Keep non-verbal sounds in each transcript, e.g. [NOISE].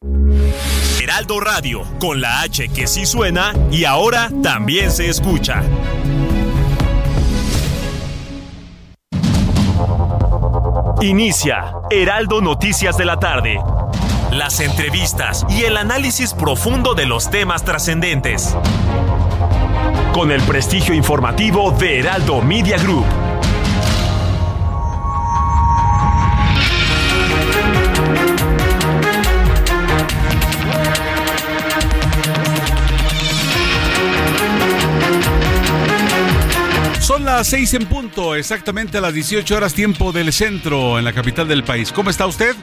Heraldo Radio, con la H que sí suena y ahora también se escucha. Inicia Heraldo Noticias de la tarde. Las entrevistas y el análisis profundo de los temas trascendentes. Con el prestigio informativo de Heraldo Media Group. Las seis en punto, exactamente a las 18 horas tiempo del centro en la capital del país. ¿Cómo está usted?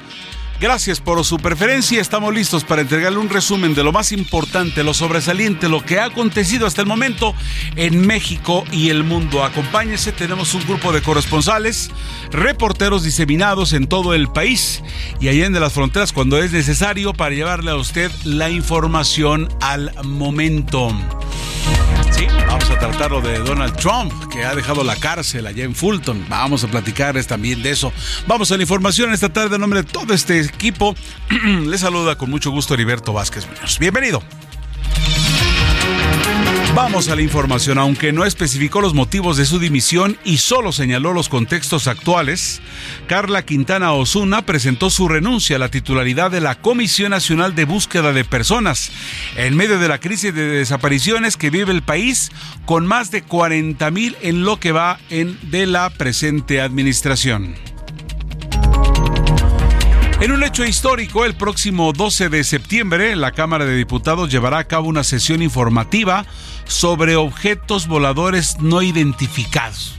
Gracias por su preferencia. Estamos listos para entregarle un resumen de lo más importante, lo sobresaliente, lo que ha acontecido hasta el momento en México y el mundo. Acompáñese, tenemos un grupo de corresponsales, reporteros diseminados en todo el país y allá en las fronteras cuando es necesario para llevarle a usted la información al momento. Sí, vamos a tratar lo de Donald Trump, que ha dejado la cárcel allá en Fulton. Vamos a platicarles también de eso. Vamos a la información esta tarde en nombre de todo este equipo. [CLEARS THROAT] Le saluda con mucho gusto Heriberto Vázquez Muñoz. Bienvenido. Vamos a la información, aunque no especificó los motivos de su dimisión y solo señaló los contextos actuales, Carla Quintana Osuna presentó su renuncia a la titularidad de la Comisión Nacional de Búsqueda de Personas en medio de la crisis de desapariciones que vive el país con más de 40 mil en lo que va en de la presente administración. En un hecho histórico, el próximo 12 de septiembre, la Cámara de Diputados llevará a cabo una sesión informativa sobre objetos voladores no identificados.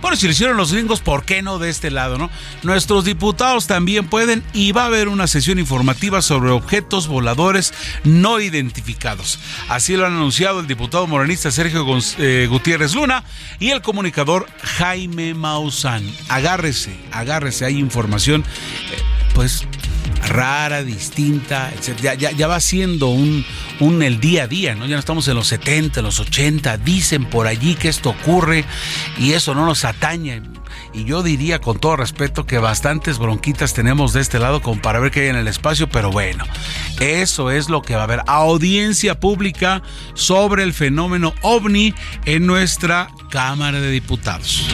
Bueno, si lo hicieron los gringos, ¿por qué no de este lado, no? Nuestros diputados también pueden y va a haber una sesión informativa sobre objetos voladores no identificados. Así lo han anunciado el diputado morenista Sergio eh, Gutiérrez Luna y el comunicador Jaime Maussan. Agárrese, agárrese, hay información. Eh, pues rara, distinta, etc. Ya, va siendo un, un, el día a día, ¿no? Ya no estamos en los 70, los 80, dicen por allí que esto ocurre y eso no nos atañe. Y yo diría con todo respeto que bastantes bronquitas tenemos de este lado para ver qué hay en el espacio, pero bueno, eso es lo que va a haber. Audiencia pública sobre el fenómeno ovni en nuestra Cámara de Diputados.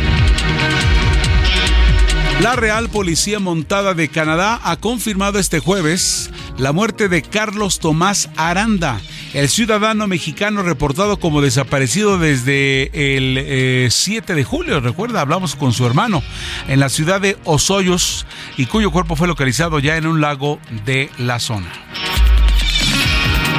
La Real Policía Montada de Canadá ha confirmado este jueves la muerte de Carlos Tomás Aranda, el ciudadano mexicano reportado como desaparecido desde el 7 eh, de julio. Recuerda, hablamos con su hermano en la ciudad de Osoyos y cuyo cuerpo fue localizado ya en un lago de la zona.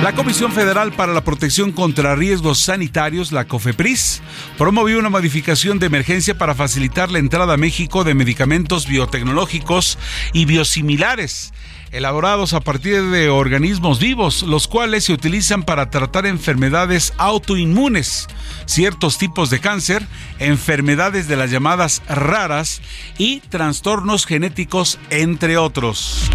La Comisión Federal para la Protección contra Riesgos Sanitarios, la COFEPRIS, promovió una modificación de emergencia para facilitar la entrada a México de medicamentos biotecnológicos y biosimilares elaborados a partir de organismos vivos, los cuales se utilizan para tratar enfermedades autoinmunes, ciertos tipos de cáncer, enfermedades de las llamadas raras y trastornos genéticos, entre otros.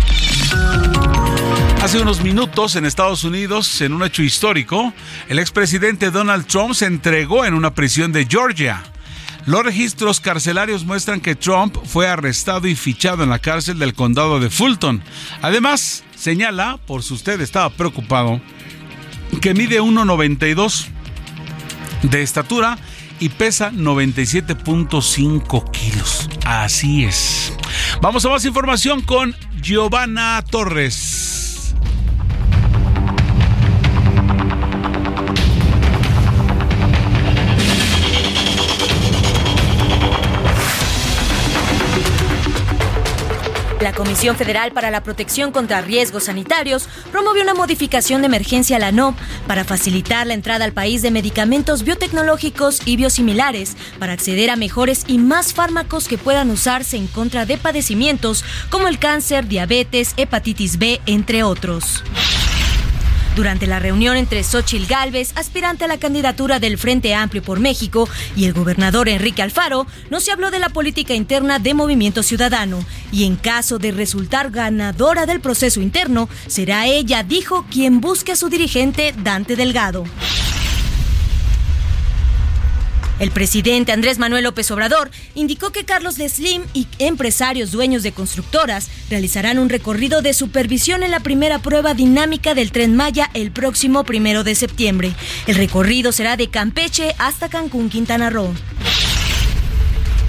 Hace unos minutos en Estados Unidos, en un hecho histórico, el expresidente Donald Trump se entregó en una prisión de Georgia. Los registros carcelarios muestran que Trump fue arrestado y fichado en la cárcel del condado de Fulton. Además, señala, por si usted estaba preocupado, que mide 1,92 de estatura y pesa 97.5 kilos. Así es. Vamos a más información con Giovanna Torres. La Comisión Federal para la Protección contra Riesgos Sanitarios promovió una modificación de emergencia a la NOP para facilitar la entrada al país de medicamentos biotecnológicos y biosimilares para acceder a mejores y más fármacos que puedan usarse en contra de padecimientos como el cáncer, diabetes, hepatitis B, entre otros. Durante la reunión entre Xochil Gálvez, aspirante a la candidatura del Frente Amplio por México, y el gobernador Enrique Alfaro, no se habló de la política interna de Movimiento Ciudadano. Y en caso de resultar ganadora del proceso interno, será ella, dijo, quien busque a su dirigente Dante Delgado. El presidente Andrés Manuel López Obrador indicó que Carlos Slim y empresarios dueños de constructoras realizarán un recorrido de supervisión en la primera prueba dinámica del tren Maya el próximo primero de septiembre. El recorrido será de Campeche hasta Cancún, Quintana Roo.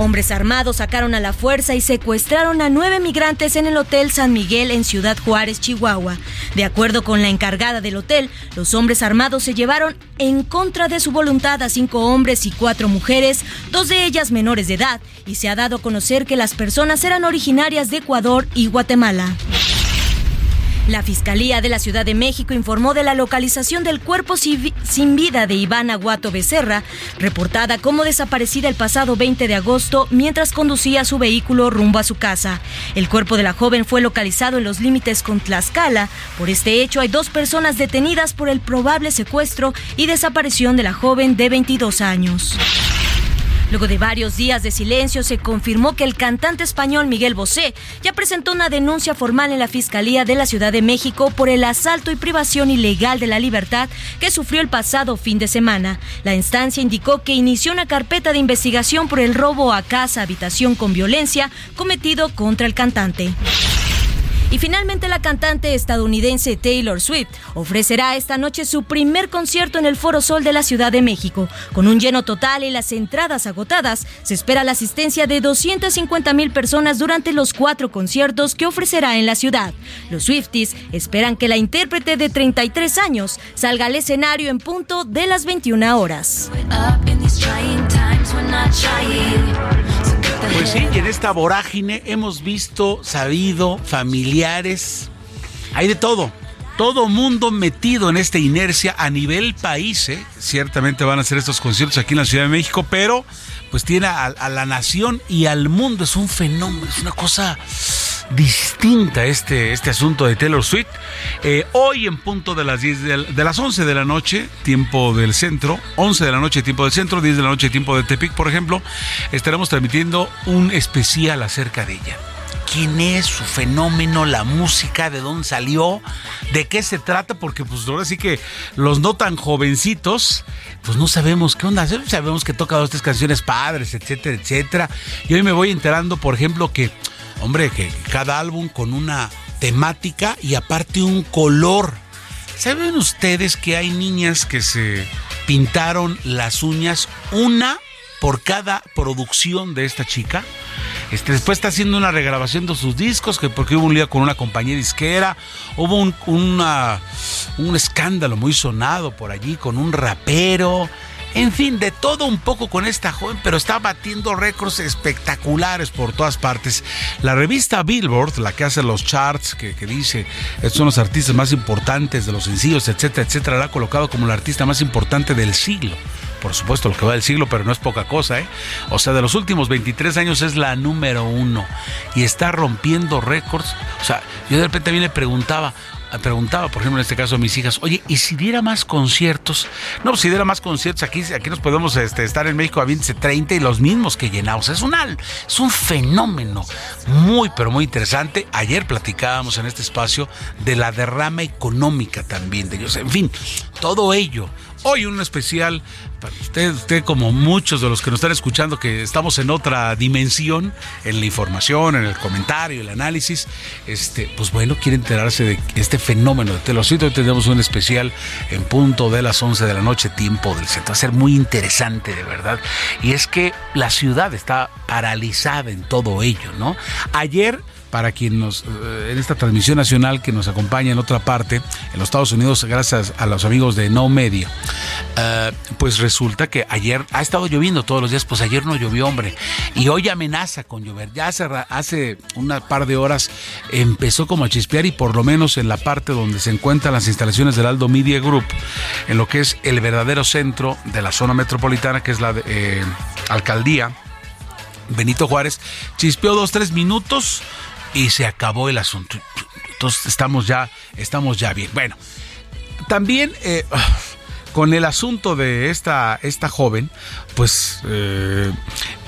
Hombres armados sacaron a la fuerza y secuestraron a nueve migrantes en el Hotel San Miguel en Ciudad Juárez, Chihuahua. De acuerdo con la encargada del hotel, los hombres armados se llevaron en contra de su voluntad a cinco hombres y cuatro mujeres, dos de ellas menores de edad, y se ha dado a conocer que las personas eran originarias de Ecuador y Guatemala. La Fiscalía de la Ciudad de México informó de la localización del cuerpo sin vida de Iván Aguato Becerra, reportada como desaparecida el pasado 20 de agosto mientras conducía su vehículo rumbo a su casa. El cuerpo de la joven fue localizado en los límites con Tlaxcala. Por este hecho hay dos personas detenidas por el probable secuestro y desaparición de la joven de 22 años. Luego de varios días de silencio, se confirmó que el cantante español Miguel Bosé ya presentó una denuncia formal en la Fiscalía de la Ciudad de México por el asalto y privación ilegal de la libertad que sufrió el pasado fin de semana. La instancia indicó que inició una carpeta de investigación por el robo a casa, habitación con violencia cometido contra el cantante. Y finalmente la cantante estadounidense Taylor Swift ofrecerá esta noche su primer concierto en el Foro Sol de la Ciudad de México. Con un lleno total y las entradas agotadas, se espera la asistencia de 250 mil personas durante los cuatro conciertos que ofrecerá en la ciudad. Los Swifties esperan que la intérprete de 33 años salga al escenario en punto de las 21 horas. Pues sí, y en esta vorágine hemos visto, sabido, familiares, hay de todo. Todo mundo metido en esta inercia a nivel país, ¿eh? ciertamente van a hacer estos conciertos aquí en la Ciudad de México, pero pues tiene a, la nación y al mundo, es un fenómeno, es una cosa distinta este, este asunto de Taylor Swift. Eh, hoy en punto de las, 10 de, las 11 de la noche, tiempo del centro, 11 de la noche, tiempo del centro, 10 de la noche, tiempo de Tepic, por ejemplo, estaremos transmitiendo un especial acerca de ella. ¿Quién es su fenómeno, la música, de dónde salió, de qué se trata? Porque pues ahora sí que los no tan jovencitos, pues no sabemos qué onda. Sabemos que toca dos, tres canciones padres, etcétera, etcétera. Y hoy me voy enterando, por ejemplo, que hombre, que cada álbum con una temática y aparte un color. ¿Saben ustedes que hay niñas que se pintaron las uñas una por cada producción de esta chica? Este, después está haciendo una regrabación de sus discos, que porque hubo un lío con una compañía disquera, hubo un, un escándalo muy sonado por allí con un rapero. En fin, de todo un poco con esta joven, pero está batiendo récords espectaculares por todas partes. La revista Billboard, la que hace los charts, que, dice, estos son los artistas más importantes de los sencillos, etcétera, etcétera, la ha colocado como la artista más importante del siglo por supuesto lo que va del siglo, pero no es poca cosa, ¿eh? O sea, de los últimos 23 años es la número uno y está rompiendo récords. O sea, yo de repente también le preguntaba, preguntaba, por ejemplo, en este caso a mis hijas, oye, ¿y si diera más conciertos? No, si diera más conciertos, aquí, aquí nos podemos este, estar en México a 20, 30 y los mismos que llenamos. Es un, es un fenómeno muy, pero muy interesante. Ayer platicábamos en este espacio de la derrama económica también de ellos. En fin, todo ello. Hoy un especial usted, usted como muchos de los que nos están escuchando, que estamos en otra dimensión, en la información, en el comentario, el análisis, este, pues bueno, quiere enterarse de este fenómeno de Telocito. Hoy tenemos un especial en punto de las 11 de la noche, tiempo del centro. Va a ser muy interesante, de verdad. Y es que la ciudad está paralizada en todo ello, ¿no? Ayer para quien nos, eh, en esta transmisión nacional que nos acompaña en otra parte, en los Estados Unidos, gracias a los amigos de No Media, eh, pues resulta que ayer ha estado lloviendo todos los días, pues ayer no llovió, hombre, y hoy amenaza con llover. Ya hace, hace una par de horas empezó como a chispear y por lo menos en la parte donde se encuentran las instalaciones del Aldo Media Group, en lo que es el verdadero centro de la zona metropolitana, que es la eh, alcaldía Benito Juárez, chispeó dos, tres minutos y se acabó el asunto. Entonces estamos ya, estamos ya bien. Bueno, también eh, con el asunto de esta, esta joven, pues eh,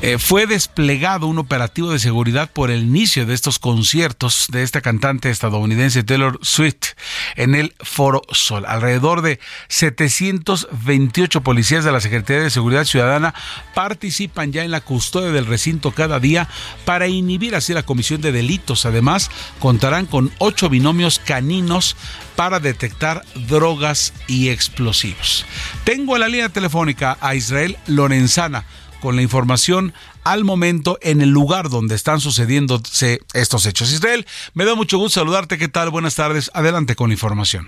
eh, fue desplegado un operativo de seguridad por el inicio de estos conciertos de esta cantante estadounidense Taylor Swift en el Foro Sol. Alrededor de 728 policías de la Secretaría de Seguridad Ciudadana participan ya en la custodia del recinto cada día para inhibir así la comisión de delitos. Además, contarán con ocho binomios caninos para detectar drogas y explosivos. Tengo en la línea telefónica a Israel Lorenzana con la información al momento en el lugar donde están sucediéndose estos hechos. Israel, me da mucho gusto saludarte. ¿Qué tal? Buenas tardes. Adelante con la información.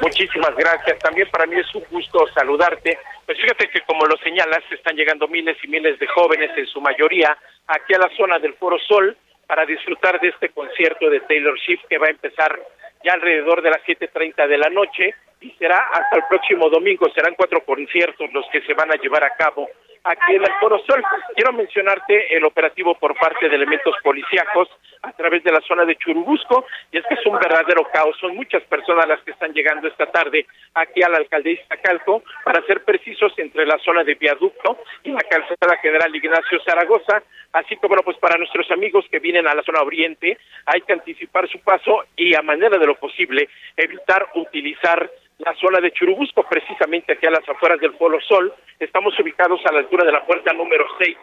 Muchísimas gracias. También para mí es un gusto saludarte. Pues fíjate que como lo señalas, están llegando miles y miles de jóvenes, en su mayoría, aquí a la zona del Foro Sol para disfrutar de este concierto de Taylor Swift que va a empezar ya alrededor de las 7.30 de la noche y será hasta el próximo domingo. Serán cuatro conciertos los que se van a llevar a cabo aquí en el Foro Sol. Quiero mencionarte el operativo por parte de elementos policíacos a través de la zona de Churubusco, y es que es un verdadero caos. Son muchas personas las que están llegando esta tarde aquí a la alcaldía Iztacalco, para ser precisos, entre la zona de Viaducto y la calzada General Ignacio Zaragoza, así como bueno, pues para nuestros amigos que vienen a la zona oriente, hay que anticipar su paso y a manera de lo posible evitar utilizar la zona de Churubusco, precisamente aquí a las afueras del Polo Sol. Estamos ubicados a la altura de la puerta número 6,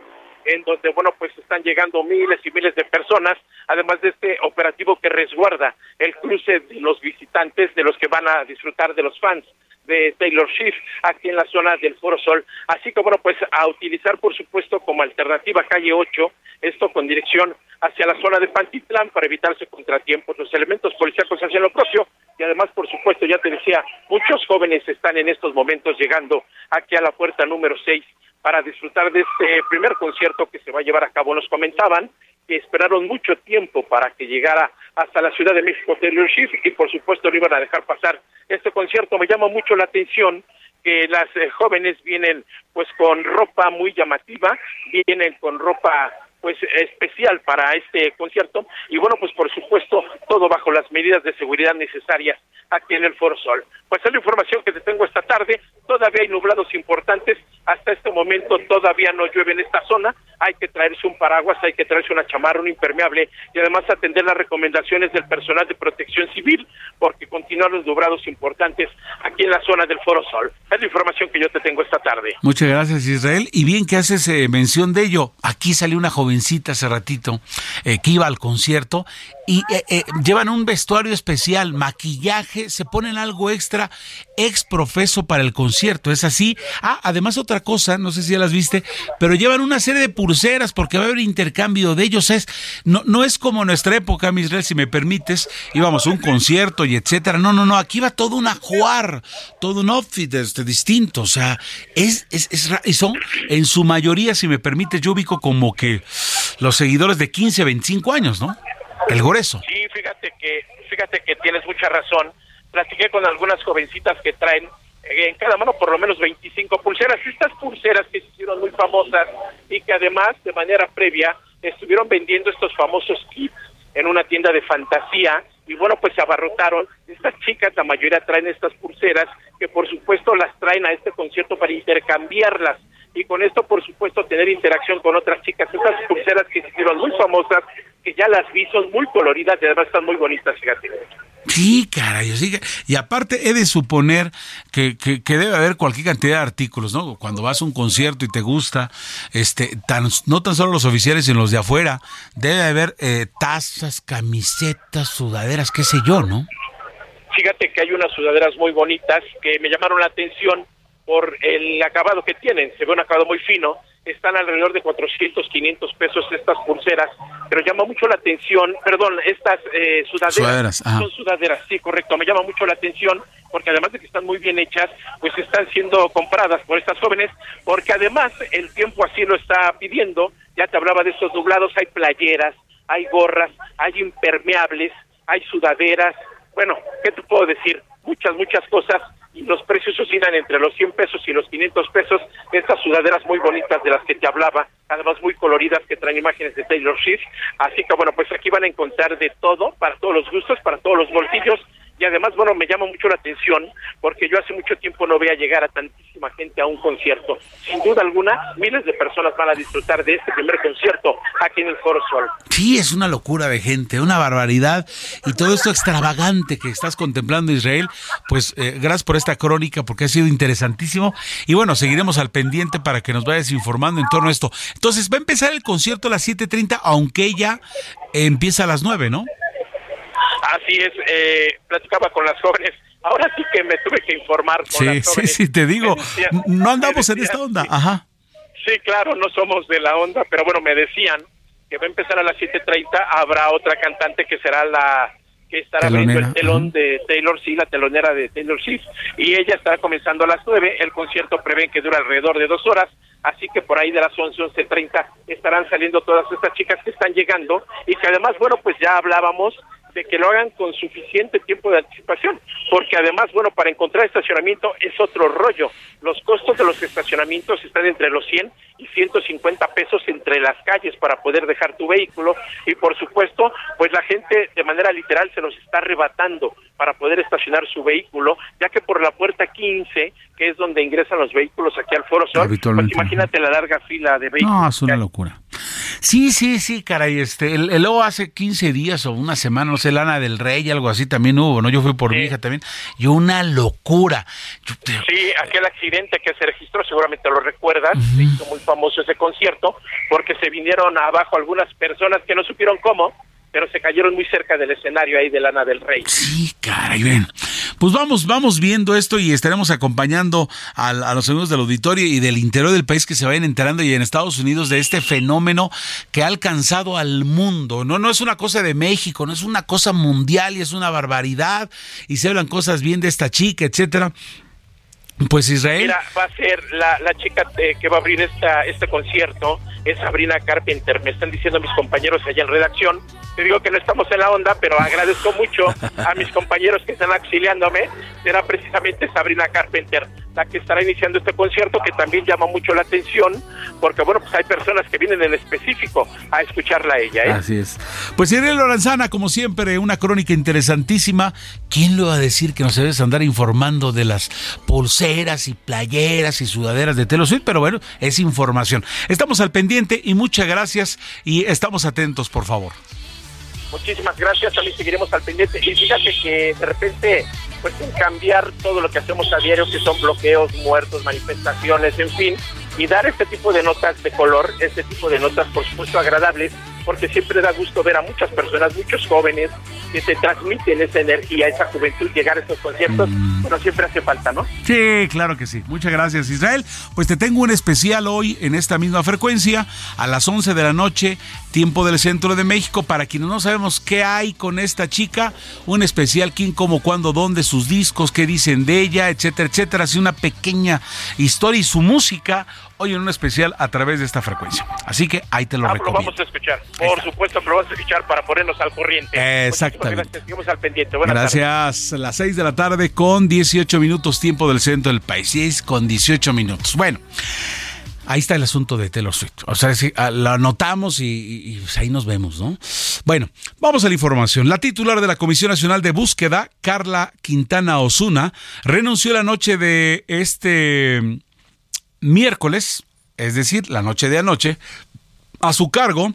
en donde, bueno, pues están llegando miles y miles de personas, además de este operativo que resguarda el cruce de los visitantes, de los que van a disfrutar de los fans de Taylor Swift aquí en la zona del Foro Sol, así que bueno, pues a utilizar por supuesto como alternativa calle 8, esto con dirección hacia la zona de Pantitlán para evitarse contratiempos. Los elementos policíacos hacen lo propio y además, por supuesto, ya te decía, muchos jóvenes están en estos momentos llegando aquí a la puerta número 6 para disfrutar de este primer concierto que se va a llevar a cabo. Nos comentaban que esperaron mucho tiempo para que llegara hasta la Ciudad de México Taylor Swift y por supuesto no iban a dejar pasar este concierto. Me llama mucho la atención que las eh, jóvenes vienen pues con ropa muy llamativa, vienen con ropa pues especial para este concierto y bueno pues por supuesto todo bajo las medidas de seguridad necesarias aquí en el Foro Sol. Pues es la información que te tengo esta tarde, todavía hay nublados importantes, hasta este momento todavía no llueve en esta zona, hay que traerse un paraguas, hay que traerse una chamarra, un impermeable y además atender las recomendaciones del personal de protección civil porque continúan los nublados importantes aquí en la zona del Foro Sol. Es la información que yo te tengo esta tarde. Muchas gracias Israel y bien que haces eh, mención de ello. Aquí salió una joven jovencita hace ratito eh, que iba al concierto y eh, eh, llevan un vestuario especial, maquillaje, se ponen algo extra, ex profeso para el concierto, es así. Ah, además otra cosa, no sé si ya las viste, pero llevan una serie de pulseras porque va a haber intercambio de ellos. Es, no, no es como nuestra época, Misrael, si me permites, íbamos a un concierto y etcétera. No, no, no, aquí va todo un ajuar, todo un outfit este, distinto. O sea, es, es, es, son en su mayoría, si me permites, yo ubico como que los seguidores de 15, 25 años, ¿no? El grueso. Sí, fíjate que, fíjate que tienes mucha razón. Platiqué con algunas jovencitas que traen eh, en cada mano por lo menos 25 pulseras. Estas pulseras que se hicieron muy famosas y que además de manera previa estuvieron vendiendo estos famosos kits en una tienda de fantasía y bueno, pues se abarrotaron. Estas chicas, la mayoría traen estas pulseras que por supuesto las traen a este concierto para intercambiarlas y con esto, por supuesto, tener interacción con otras chicas. Estas pulseras que se hicieron muy famosas, que ya las vi, son muy coloridas y además están muy bonitas, fíjate. Sí, caray, sí, y aparte he de suponer que, que, debe haber cualquier cantidad de artículos, ¿no? Cuando vas a un concierto y te gusta, este, tan, no tan solo los oficiales, sino los de afuera, debe haber eh, tazas, camisetas, sudaderas, qué sé yo, ¿no? Fíjate que hay unas sudaderas muy bonitas que me llamaron la atención por el acabado que tienen. Se ve un acabado muy fino. Están alrededor de 400, 500 pesos estas pulseras, pero llama mucho la atención, perdón, estas eh, sudaderas, son sudaderas, sí, correcto, me llama mucho la atención porque además de que están muy bien hechas, pues están siendo compradas por estas jóvenes, porque además el tiempo así lo está pidiendo, ya te hablaba de estos nublados, hay playeras, hay gorras, hay impermeables, hay sudaderas, bueno, ¿qué te puedo decir? Muchas, muchas cosas y los precios oscilan entre los 100 pesos y los 500 pesos. Estas sudaderas muy bonitas de las que te hablaba, además muy coloridas que traen imágenes de Taylor Swift. Así que bueno, pues aquí van a encontrar de todo, para todos los gustos, para todos los bolsillos y además, bueno, me llama mucho la atención porque yo hace mucho tiempo no veía llegar a tantísima gente a un concierto. Sin duda alguna, miles de personas van a disfrutar de este primer concierto aquí en el Foro Sol. Sí, es una locura de gente, una barbaridad y todo esto extravagante que estás contemplando Israel, pues eh, gracias por esta crónica porque ha sido interesantísimo y bueno, seguiremos al pendiente para que nos vayas informando en torno a esto. Entonces, va a empezar el concierto a las 7.30, aunque ya empieza a las 9, ¿no? Así es, eh, platicaba con las jóvenes. Ahora sí que me tuve que informar con sí, las jóvenes. Sí, sí, te digo, no andamos en esta onda. Ajá. Sí, claro, no somos de la onda, pero bueno, me decían que va a empezar a las 7.30, habrá otra cantante que será la que estará abriendo el telón de Taylor Swift, la telonera de Taylor Swift, y ella estará comenzando a las 9, el concierto prevé que dura alrededor de dos horas, así que por ahí de las 11, 11.30 estarán saliendo todas estas chicas que están llegando, y que además, bueno, pues ya hablábamos de que lo hagan con suficiente tiempo de anticipación, porque además, bueno, para encontrar estacionamiento es otro rollo. Los costos de los estacionamientos están entre los 100 y 150 pesos entre las calles para poder dejar tu vehículo y por supuesto, pues la gente de manera literal se los está arrebatando para poder estacionar su vehículo, ya que por la puerta 15, que es donde ingresan los vehículos aquí al Foro Sol, pues imagínate la larga fila de vehículos. No, es una locura. Sí, sí, sí, caray, este, el, el, hace 15 días o una semana, no sé, Lana del Rey, algo así también hubo, ¿no? Yo fui por mi hija también, y una locura. Sí, aquel accidente que se registró, seguramente lo recuerdas, hizo muy famoso ese concierto, porque se vinieron abajo algunas personas que no supieron cómo, pero se cayeron muy cerca del escenario ahí de Lana del Rey. Sí, caray, ven. Pues vamos, vamos viendo esto y estaremos acompañando a, los amigos del auditorio y del interior del país que se vayan enterando y en Estados Unidos de este fenómeno que ha alcanzado al mundo. No, no es una cosa de México, no es una cosa mundial y es una barbaridad y se hablan cosas bien de esta chica, etcétera. Pues Israel. Mira, va a ser la, la chica eh, que va a abrir esta, este concierto, es Sabrina Carpenter. Me están diciendo mis compañeros allá en redacción. Te digo que no estamos en la onda, pero agradezco mucho a mis compañeros que están auxiliándome. Será precisamente Sabrina Carpenter la que estará iniciando este concierto, que también llama mucho la atención, porque bueno, pues hay personas que vienen en específico a escucharla a ella. ¿eh? Así es. Pues Irene Loranzana, como siempre, una crónica interesantísima. ¿Quién le va a decir que nos debes andar informando de las pulseras y playeras y sudaderas de Telo Pero bueno, es información. Estamos al pendiente y muchas gracias y estamos atentos, por favor. Muchísimas gracias, también seguiremos al pendiente. Y fíjate que de repente pues en cambiar todo lo que hacemos a diario, que son bloqueos, muertos, manifestaciones, en fin, y dar este tipo de notas de color, este tipo de notas, por supuesto, agradables, porque siempre da gusto ver a muchas personas, muchos jóvenes, que te transmiten esa energía, esa juventud, llegar a estos conciertos, mm. bueno, siempre hace falta, ¿no? Sí, claro que sí. Muchas gracias, Israel. Pues te tengo un especial hoy en esta misma frecuencia, a las 11 de la noche, tiempo del centro de México. Para quienes no sabemos qué hay con esta chica, un especial, quién, cómo, cuándo, dónde, sus discos, qué dicen de ella, etcétera, etcétera. Así una pequeña historia y su música hoy en un especial a través de esta frecuencia. Así que ahí te lo ah, recomiendo. Lo vamos a escuchar, por supuesto lo vamos a escuchar para ponernos al corriente. Exactamente. Gracias, al pendiente. gracias. Las 6 de la tarde con 18 minutos tiempo del centro del país. 6 con 18 minutos. Bueno. Ahí está el asunto de Taylor Swift. O sea, si, ah, lo anotamos y, pues, ahí nos vemos, ¿no? Bueno, vamos a la información. La titular de la Comisión Nacional de Búsqueda, Carla Quintana Osuna, renunció la noche de este miércoles, es decir, la noche de anoche, a su cargo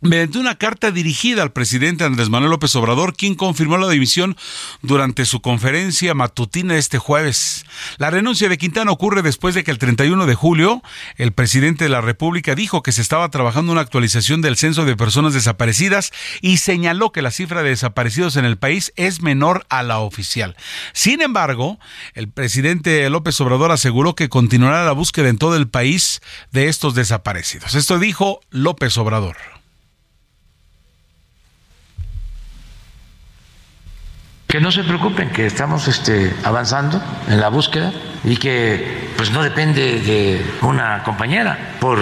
mediante una carta dirigida al presidente Andrés Manuel López Obrador, quien confirmó la dimisión durante su conferencia matutina este jueves. La renuncia de Quintana ocurre después de que el 31 de julio el presidente de la República dijo que se estaba trabajando una actualización del censo de personas desaparecidas y señaló que la cifra de desaparecidos en el país es menor a la oficial. Sin embargo, el presidente López Obrador aseguró que continuará la búsqueda en todo el país de estos desaparecidos. Esto dijo López Obrador. Que no se preocupen, que estamos este, avanzando en la búsqueda y que pues no depende de una compañera, por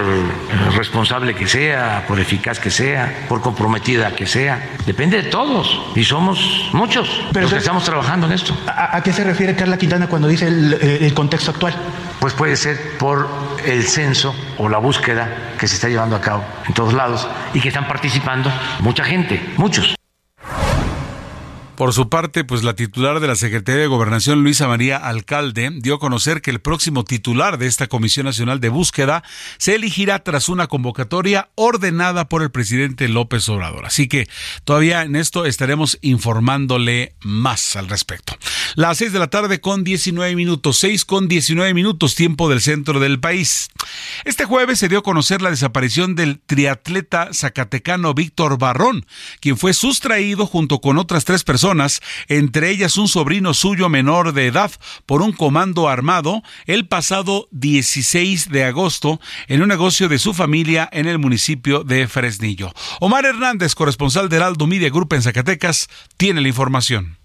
responsable que sea, por eficaz que sea, por comprometida que sea, depende de todos y somos muchos Pero los que estamos trabajando en esto. ¿A, qué se refiere Carla Quintana cuando dice el, el contexto actual? Pues puede ser por el censo o la búsqueda que se está llevando a cabo en todos lados y que están participando mucha gente, muchos. Por su parte, pues la titular de la Secretaría de Gobernación, Luisa María Alcalde, dio a conocer que el próximo titular de esta Comisión Nacional de Búsqueda se elegirá tras una convocatoria ordenada por el presidente López Obrador. Así que todavía en esto estaremos informándole más al respecto. Las seis de la tarde con 19 minutos, seis con 19 minutos, tiempo del centro del país. Este jueves se dio a conocer la desaparición del triatleta zacatecano Víctor Barrón, quien fue sustraído junto con otras tres personas entre ellas un sobrino suyo menor de edad, por un comando armado el pasado 16 de agosto en un negocio de su familia en el municipio de Fresnillo. Omar Hernández, corresponsal de Heraldo Media Group en Zacatecas, tiene la información.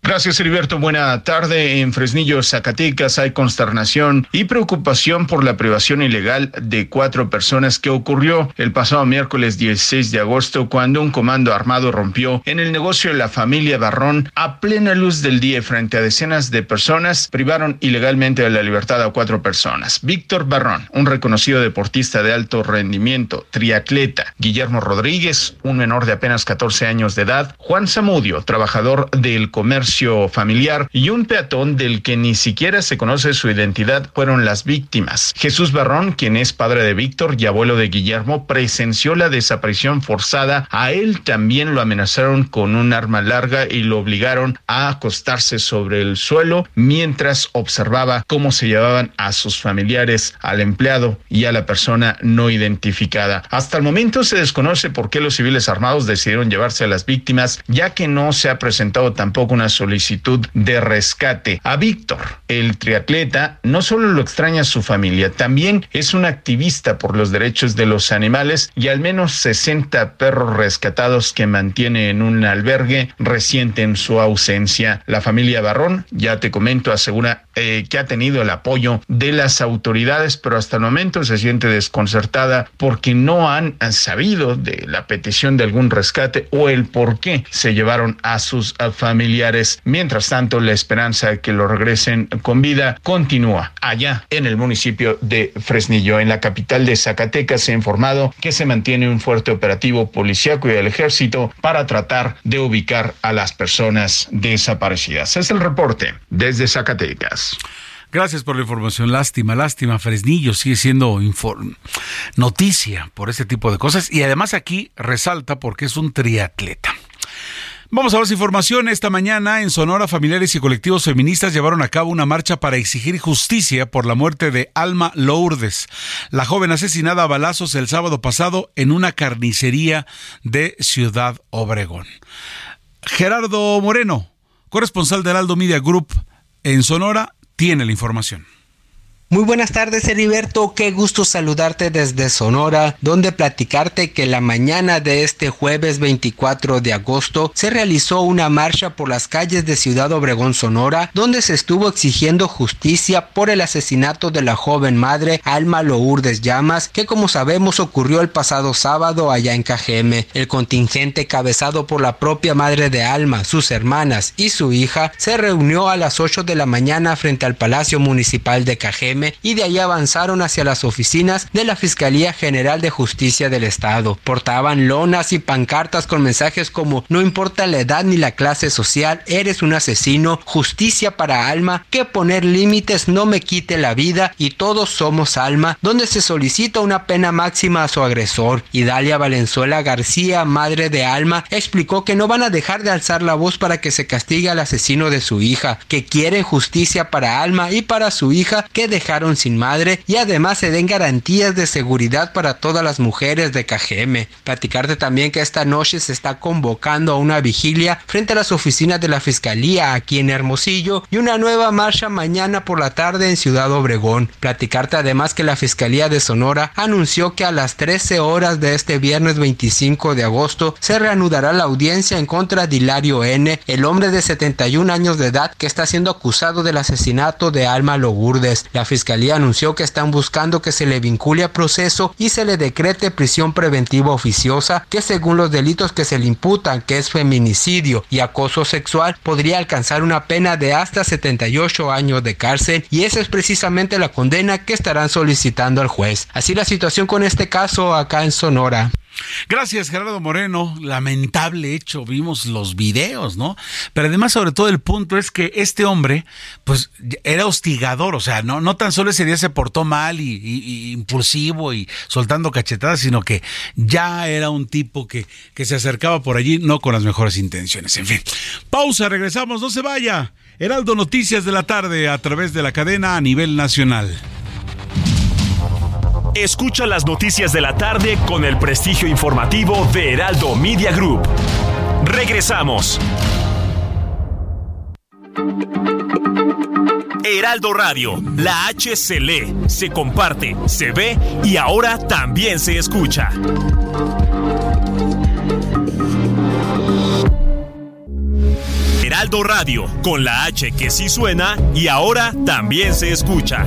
Gracias, Heriberto. Buena tarde. En Fresnillo, Zacatecas, hay consternación y preocupación por la privación ilegal de cuatro personas que ocurrió el pasado miércoles 16 de agosto cuando un comando armado rompió en el negocio de la familia Barrón a plena luz del día frente a decenas de personas. Privaron ilegalmente de la libertad a cuatro personas. Víctor Barrón, un reconocido deportista de alto rendimiento, triatleta. Guillermo Rodríguez, un menor de apenas 14 años de edad. Juan Zamudio, trabajador del comercio familiar y un peatón del que ni siquiera se conoce su identidad fueron las víctimas. Jesús Barrón, quien es padre de Víctor y abuelo de Guillermo, presenció la desaparición forzada. A él también lo amenazaron con un arma larga y lo obligaron a acostarse sobre el suelo mientras observaba cómo se llevaban a sus familiares, al empleado y a la persona no identificada. Hasta el momento se desconoce por qué los civiles armados decidieron llevarse a las víctimas, ya que no se ha presentado tampoco una solicitud de rescate. A Víctor, el triatleta, no solo lo extraña su familia, también es un activista por los derechos de los animales y al menos 60 perros rescatados que mantiene en un albergue reciente su ausencia. La familia Barrón, ya te comento, asegura eh, que ha tenido el apoyo de las autoridades, pero hasta el momento se siente desconcertada porque no han sabido de la petición de algún rescate o el por qué se llevaron a sus familiares Mientras tanto, la esperanza de que lo regresen con vida continúa allá en el municipio de Fresnillo. En la capital de Zacatecas se ha informado que se mantiene un fuerte operativo policíaco y del ejército para tratar de ubicar a las personas desaparecidas. Es el reporte desde Zacatecas. Gracias por la información. Lástima, lástima. Fresnillo sigue siendo noticia por ese tipo de cosas y además aquí resalta porque es un triatleta. Vamos a más información. Esta mañana en Sonora, familiares y colectivos feministas llevaron a cabo una marcha para exigir justicia por la muerte de Alma Lourdes, la joven asesinada a balazos el sábado pasado en una carnicería de Ciudad Obregón. Gerardo Moreno, corresponsal del Aldo Media Group en Sonora, tiene la información. Muy buenas tardes, Heriberto. Qué gusto saludarte desde Sonora, donde platicarte que la mañana de este jueves 24 de agosto se realizó una marcha por las calles de Ciudad Obregón, Sonora, donde se estuvo exigiendo justicia por el asesinato de la joven madre Alma Lourdes Llamas, que como sabemos ocurrió el pasado sábado allá en Cajeme. El contingente cabezado por la propia madre de Alma, sus hermanas y su hija se reunió a las 8 de la mañana frente al Palacio Municipal de Cajeme Y de ahí avanzaron hacia las oficinas de la Fiscalía General de Justicia del Estado. Portaban lonas y pancartas con mensajes como no importa la edad ni la clase social, eres un asesino, justicia para alma, que poner límites no me quite la vida y todos somos alma, donde se solicita una pena máxima a su agresor. Y Dalia Valenzuela García, madre de Alma, explicó que no van a dejar de alzar la voz para que se castigue al asesino de su hija, que quieren justicia para Alma y para su hija que sin madre y además se den garantías de seguridad para todas las mujeres de Cajeme. Platicarte también que esta noche se está convocando a una vigilia frente a las oficinas de la Fiscalía aquí en Hermosillo y una nueva marcha mañana por la tarde en Ciudad Obregón. Platicarte además que la Fiscalía de Sonora anunció que a las 13 horas de este viernes 25 de agosto se reanudará la audiencia en contra de Hilario N., el hombre de 71 años de edad que está siendo acusado del asesinato de Alma Logurdes. La anunció que están buscando que se le vincule a proceso y se le decrete prisión preventiva oficiosa que según los delitos que se le imputan, que es feminicidio y acoso sexual, podría alcanzar una pena de hasta 78 años de cárcel y esa es precisamente la condena que estarán solicitando al juez. Así la situación con este caso acá en Sonora. Gracias, Gerardo Moreno. Lamentable hecho, vimos los videos, ¿no? Pero además, sobre todo, el punto es que este hombre, pues, era hostigador, o sea, no, no tan solo ese día se portó mal y, impulsivo y soltando cachetadas, sino que ya era un tipo que, que se acercaba por allí, no con las mejores intenciones. En fin, pausa, regresamos, no se vaya. Heraldo Noticias de la tarde a través de la cadena a nivel nacional. Escucha las noticias de la tarde con el prestigio informativo de Heraldo Media Group. Regresamos. Heraldo Radio, la H se lee, se comparte, se ve y ahora también se escucha. Heraldo Radio, con la H que sí suena y ahora también se escucha.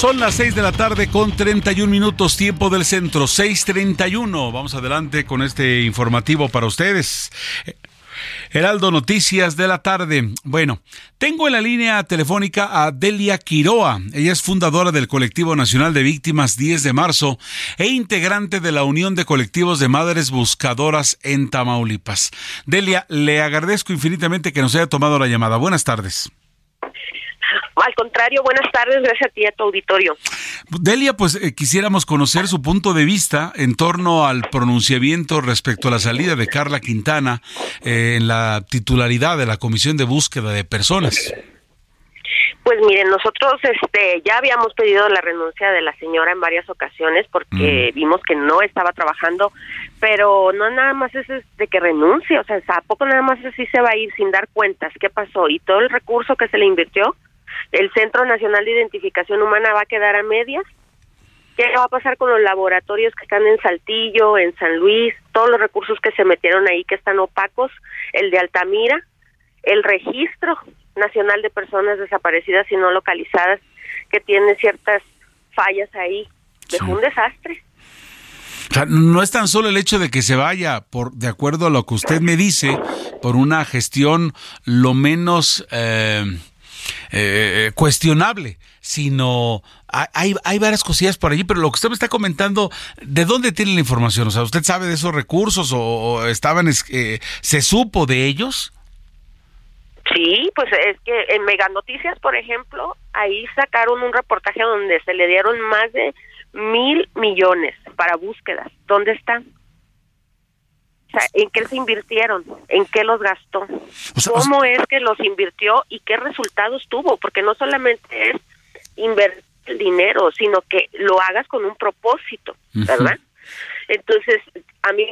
Son las 6 de la tarde con 31 minutos tiempo del centro, 6.31. Vamos adelante con este informativo para ustedes. Heraldo Noticias de la tarde. Bueno, tengo en la línea telefónica a Delia Quiroa. Ella es fundadora del Colectivo Nacional de Víctimas 10 de marzo e integrante de la Unión de Colectivos de Madres Buscadoras en Tamaulipas. Delia, le agradezco infinitamente que nos haya tomado la llamada. Buenas tardes. Al contrario, buenas tardes, gracias a ti y a tu auditorio. Delia, pues eh, quisiéramos conocer su punto de vista en torno al pronunciamiento respecto a la salida de Carla Quintana eh, en la titularidad de la Comisión de Búsqueda de Personas. Pues miren, nosotros este ya habíamos pedido la renuncia de la señora en varias ocasiones porque vimos que no estaba trabajando, pero no nada más es de que renuncie, o sea, ¿a poco nada más así se va a ir sin dar cuentas qué pasó? Y todo el recurso que se le invirtió, el Centro Nacional de Identificación Humana va a quedar a medias. ¿Qué va a pasar con los laboratorios que están en Saltillo, en San Luis, todos los recursos que se metieron ahí que están opacos, el de Altamira, el registro nacional de personas desaparecidas y no localizadas que tiene ciertas fallas ahí? Dejó un desastre. O sea, no es tan solo el hecho de que se vaya, por de acuerdo a lo que usted me dice, por una gestión lo menos eh, eh, cuestionable, sino hay, hay varias cosillas por allí, pero lo que usted me está comentando, ¿de dónde tiene la información? O sea, ¿usted sabe de esos recursos o, estaban, eh, se supo de ellos? Sí, pues es que en Mega Noticias, por ejemplo, ahí sacaron un reportaje donde se le dieron más de mil millones para búsquedas. ¿Dónde están? Sea, ¿en qué se invirtieron? ¿En qué los gastó? ¿Cómo es que los invirtió y qué resultados tuvo? Porque no solamente es invertir el dinero, sino que lo hagas con un propósito, ¿verdad? Entonces, a mí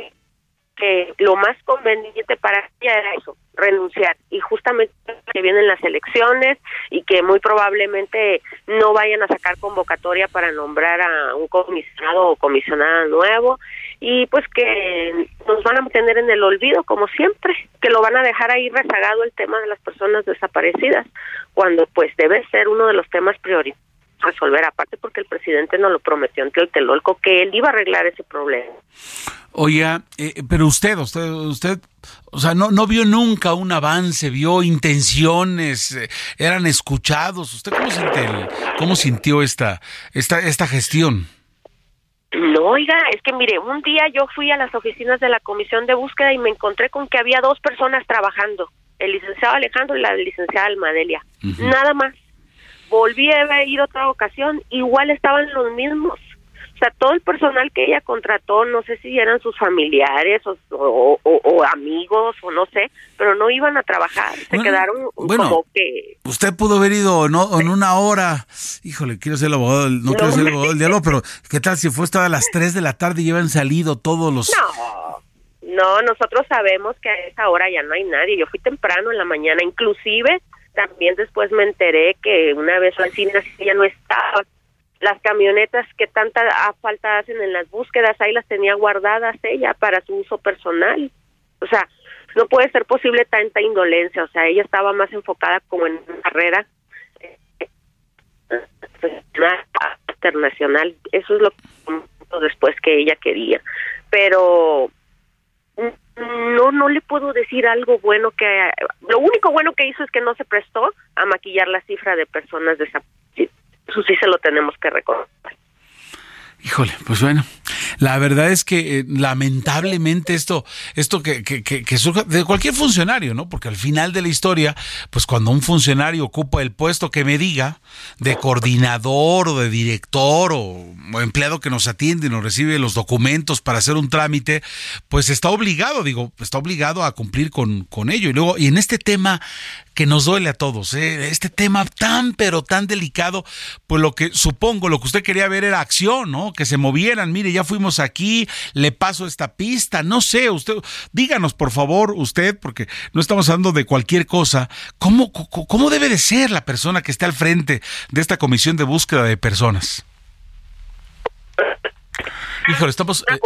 que lo más conveniente para ella era eso, renunciar. Y justamente que vienen las elecciones y que muy probablemente no vayan a sacar convocatoria para nombrar a un comisionado o comisionada nuevo y pues que nos van a mantener en el olvido como siempre, que lo van a dejar ahí rezagado el tema de las personas desaparecidas, cuando pues debe ser uno de los temas prioritarios resolver aparte porque el presidente nos lo prometió en Tlatelolco que él iba a arreglar ese problema. Oye, eh, pero usted, usted, usted, o sea, no, no vio nunca un avance, vio intenciones, eh, eran escuchados. ¿Usted cómo, sintió, cómo sintió esta, esta, esta gestión? No, oiga, es que mire, un día yo fui a las oficinas de la comisión de búsqueda y me encontré con que había dos personas trabajando, el licenciado Alejandro y la licenciada Almadelia, nada más. Volví a ido otra ocasión, igual estaban los mismos. O sea, todo el personal que ella contrató, no sé si eran sus familiares o, amigos o no sé, pero no iban a trabajar. Se quedaron como que... Usted pudo haber ido ¿no? en una hora. Híjole, quiero ser el abogado, no, quiero ser el abogado del diablo, pero ¿qué tal si fue hasta a las 3 de la tarde y habían salido todos los... No, no, nosotros sabemos que a esa hora ya no hay nadie. Yo fui temprano en la mañana, inclusive también después me enteré que una vez la cine ya no estaba. Las camionetas que tanta falta hacen en las búsquedas, ahí las tenía guardadas ella para su uso personal. O sea, no puede ser posible tanta indolencia. O sea, ella estaba más enfocada como en una carrera internacional. Eso es lo que después que ella quería. Pero no no le puedo decir algo bueno que lo único bueno que hizo es que no se prestó a maquillar la cifra de personas desaparecidas eso sí se lo tenemos que reconocer Híjole, pues bueno, la verdad es que eh, lamentablemente esto, esto que, que, que, surja de cualquier funcionario, ¿no? Porque al final de la historia, pues cuando un funcionario ocupa el puesto que me diga, de coordinador o de director o, empleado que nos atiende y nos recibe los documentos para hacer un trámite, pues está obligado, digo, está obligado a cumplir con, con ello. Y luego, y en este tema que nos duele a todos, ¿eh? este tema tan pero tan delicado, pues lo que supongo, lo que usted quería ver era acción, ¿no? Que se movieran, mire, ya fuimos aquí, le paso esta pista, no sé, usted, díganos por favor, usted, porque no estamos hablando de cualquier cosa, ¿cómo, cómo debe de ser la persona que esté al frente de esta comisión de búsqueda de personas? Híjole, estamos... Eh,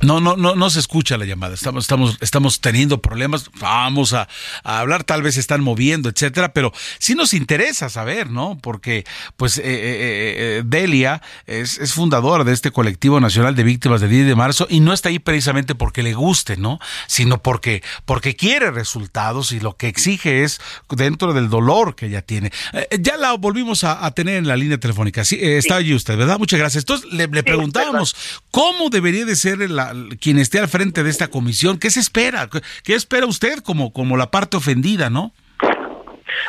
no, no, no, no se escucha la llamada. Estamos, estamos, estamos teniendo problemas. Vamos a, hablar, tal vez se están moviendo, etcétera, pero sí nos interesa saber, ¿no? Porque, pues, eh, eh, eh, Delia es, es, fundadora de este colectivo nacional de víctimas del 10 de marzo y no está ahí precisamente porque le guste, ¿no? Sino porque, porque quiere resultados y lo que exige es dentro del dolor que ella tiene. ya la volvimos a, tener en la línea telefónica. Sí, está allí usted, ¿verdad? Muchas gracias. Entonces le, le preguntábamos cómo debería de ser la quien esté al frente de esta comisión, ¿qué se espera? ¿Qué espera usted como, como la parte ofendida, no?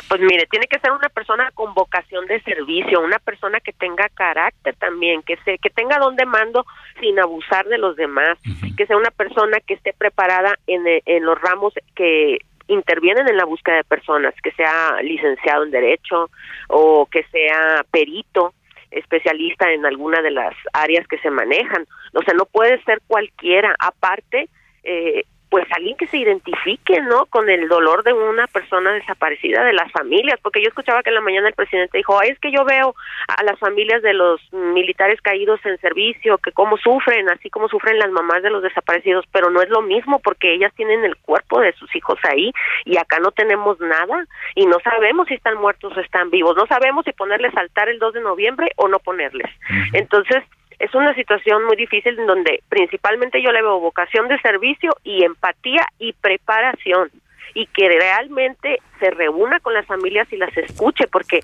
Pues mire, tiene que ser una persona con vocación de servicio, una persona que tenga carácter también, que se, que tenga donde mando sin abusar de los demás, que sea una persona que esté preparada en, en los ramos que intervienen en la búsqueda de personas, que sea licenciado en derecho o que sea perito, especialista en alguna de las áreas que se manejan. O sea, no puede ser cualquiera. Aparte, eh, pues alguien que se identifique, ¿no? Con el dolor de una persona desaparecida de las familias, porque yo escuchaba que en la mañana el presidente dijo, Ay, es que yo veo a las familias de los militares caídos en servicio, que cómo sufren, así como sufren las mamás de los desaparecidos, pero no es lo mismo porque ellas tienen el cuerpo de sus hijos ahí y acá no tenemos nada y no sabemos si están muertos o están vivos, no sabemos si ponerles altar el 2 de noviembre o no ponerles. Entonces, es una situación muy difícil en donde principalmente yo le veo vocación de servicio y empatía y preparación y que realmente se reúna con las familias y las escuche porque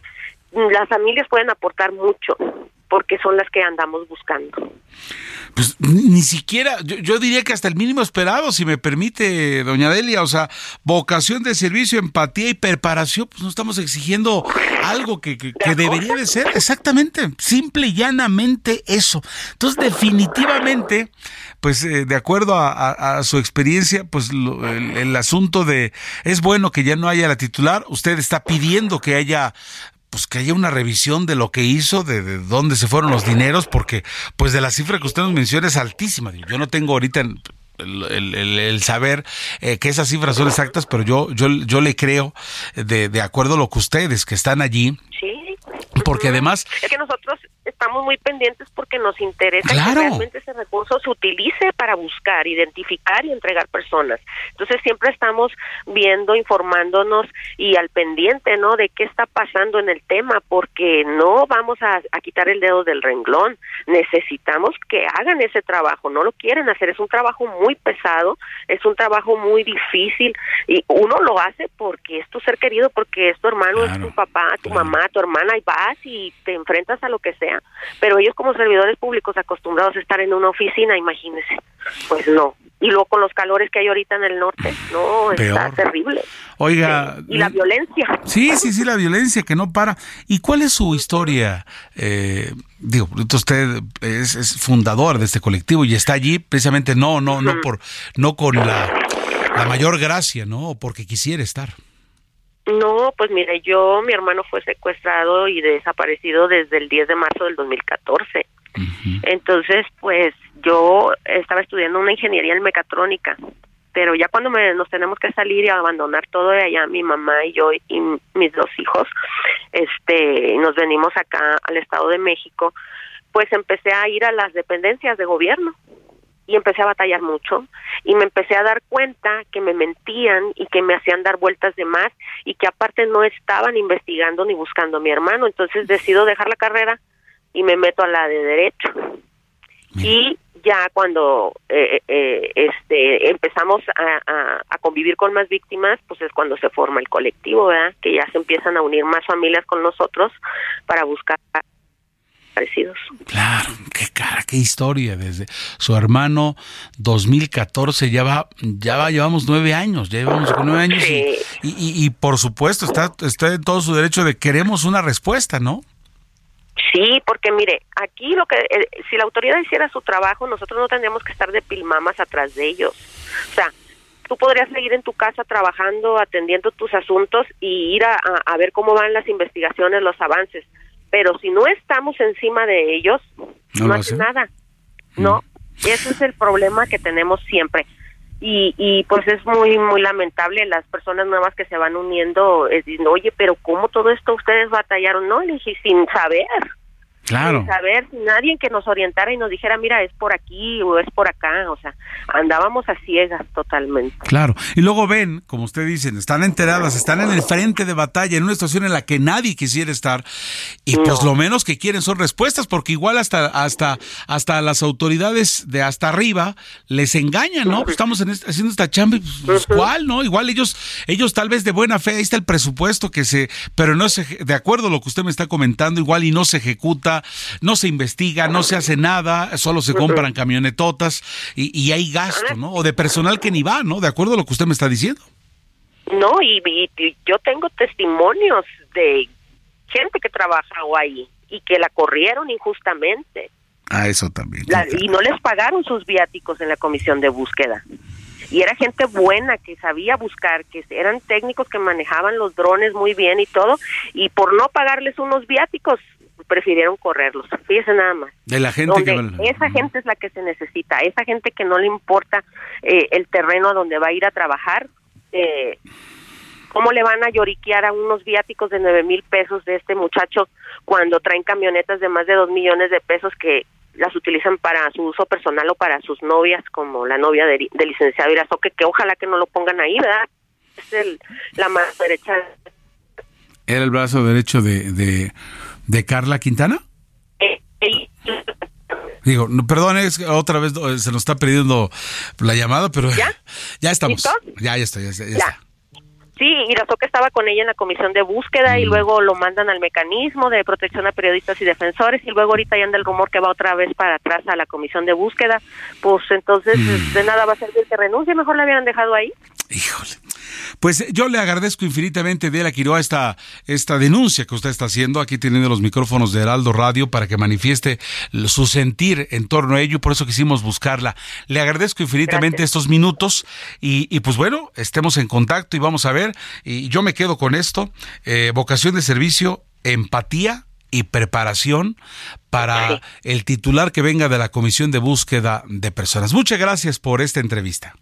las familias pueden aportar mucho porque son las que andamos buscando. Pues ni siquiera, yo, diría que hasta el mínimo esperado, si me permite, doña Delia, o sea, vocación de servicio, empatía y preparación, pues no estamos exigiendo algo que, que, debería de ser exactamente, simple y llanamente eso. Entonces, definitivamente, pues eh, de acuerdo a, su experiencia, pues el, el asunto de, es bueno que ya no haya la titular, usted está pidiendo que haya pues que haya una revisión de lo que hizo, de, dónde se fueron los dineros, porque pues de la cifra que usted nos menciona es altísima. Yo no tengo ahorita el, saber eh, que esas cifras son exactas, pero yo, yo, yo le creo de, de acuerdo a lo que ustedes que están allí. Sí. Porque además... Es que nosotros estamos muy pendientes porque nos interesa que realmente ese recurso se utilice para buscar, identificar y entregar personas. Entonces siempre estamos viendo, informándonos y al pendiente, ¿no? De qué está pasando en el tema, porque no vamos a, a quitar el dedo del renglón. Necesitamos que hagan ese trabajo. No lo quieren hacer. Es un trabajo muy pesado, es un trabajo muy difícil y uno lo hace porque es tu ser querido, porque es tu hermano, es tu papá, tu mamá, tu hermana y vas y te enfrentas a lo que sea pero ellos como servidores públicos acostumbrados a estar en una oficina, imagínense, pues no. Y luego con los calores que hay ahorita en el norte, no, está terrible. Oiga. y la violencia. Sí, sí, sí, la violencia que no para. ¿Y cuál es su historia? Eh, digo, usted es, es, fundador de este colectivo y está allí precisamente no, no, no por, no con la, la mayor gracia, ¿no? O porque quisiera estar. No, pues mire, yo, mi hermano fue secuestrado y desaparecido desde el 10 de marzo del 2014. Entonces, pues yo estaba estudiando una ingeniería en mecatrónica, pero ya cuando me, nos tenemos que salir y abandonar todo de allá, mi mamá y yo y mis dos hijos, este, nos venimos acá al Estado de México, pues empecé a ir a las dependencias de gobierno y empecé a batallar mucho y me empecé a dar cuenta que me mentían y que me hacían dar vueltas de más y que aparte no estaban investigando ni buscando a mi hermano. Entonces decido dejar la carrera y me meto a la de derecho. Y ya cuando eh, eh, este empezamos a, a, convivir con más víctimas, pues es cuando se forma el colectivo, ¿verdad? Que ya se empiezan a unir más familias con nosotros para buscar parecidos. Claro, qué cara, qué historia. Desde su hermano 2014 ya va, ya va, llevamos nueve años, ya llevamos nueve años y, y, por supuesto está, está en todo su derecho de queremos una respuesta, ¿no? Sí, porque mire, aquí lo que eh, si la autoridad hiciera su trabajo, nosotros no tendríamos que estar de pilmamas atrás de ellos. O sea, tú podrías seguir en tu casa trabajando, atendiendo tus asuntos y ir a, a ver cómo van las investigaciones, los avances pero si no estamos encima de ellos, no, hace nada. No, mm. ese es el problema que tenemos siempre. Y, y pues es muy, muy lamentable las personas nuevas que se van uniendo, es, oye, pero ¿cómo todo esto ustedes batallaron? No, le dije, sin saber. Claro. Sin saber, sin nadie que nos orientara y nos dijera, mira, es por aquí o es por acá. O sea, andábamos a ciegas totalmente. Claro. Y luego ven, como usted dice, están enteradas, están en el frente de batalla, en una situación en la que nadie quisiera estar. Y pues lo menos que quieren son respuestas, porque igual hasta, hasta, hasta las autoridades de hasta arriba les engañan, ¿no? estamos haciendo esta chamba, pues, ¿cuál, no? Igual ellos, ellos tal vez de buena fe, ahí está el presupuesto que se, pero no se, de acuerdo a lo que usted me está comentando, igual y no se ejecuta no se investiga, no se hace nada, solo se compran camionetotas y, hay gasto, ¿no? O de personal que ni va, ¿no? De acuerdo a lo que usted me está diciendo. No, y, yo tengo testimonios de gente que trabajaba ahí y que la corrieron injustamente. Ah, eso también. y no les pagaron sus viáticos en la comisión de búsqueda. Y era gente buena que sabía buscar, que eran técnicos que manejaban los drones muy bien y todo, y por no pagarles unos viáticos prefirieron correrlos. Fíjese nada más. De la gente Esa gente es la que se necesita, esa gente que no le importa eh, el terreno a donde va a ir a trabajar. Eh, ¿Cómo le van a lloriquear a unos viáticos de nueve mil pesos de este muchacho cuando traen camionetas de más de dos millones de pesos que las utilizan para su uso personal o para sus novias, como la novia del de licenciado Irazoque, que ojalá que no lo pongan ahí, ¿verdad? Es el, la mano derecha. Era el brazo derecho de de Carla Quintana? Digo, no, perdón, es otra vez se nos está perdiendo la llamada, pero ya, [LAUGHS] ya estamos. Ya, ya está, ya, está. Sí, Sí, Irazoca estaba con ella en la comisión de búsqueda y mm. luego lo mandan al mecanismo de protección a periodistas y defensores y luego ahorita ya anda el rumor que va otra vez para atrás a la comisión de búsqueda. Pues entonces mm. de nada va a servir que renuncie, mejor la habían dejado ahí. Híjole. Pues yo le agradezco infinitamente, de la Quiroa, esta, esta denuncia que usted está haciendo, aquí teniendo los micrófonos de Heraldo Radio para que manifieste su sentir en torno a ello, por eso quisimos buscarla. Le agradezco infinitamente estos minutos y, pues bueno, estemos en contacto y vamos a ver, y yo me quedo con esto, eh, vocación de servicio, empatía y preparación para el titular que venga de la Comisión de Búsqueda de Personas. Muchas gracias por esta entrevista.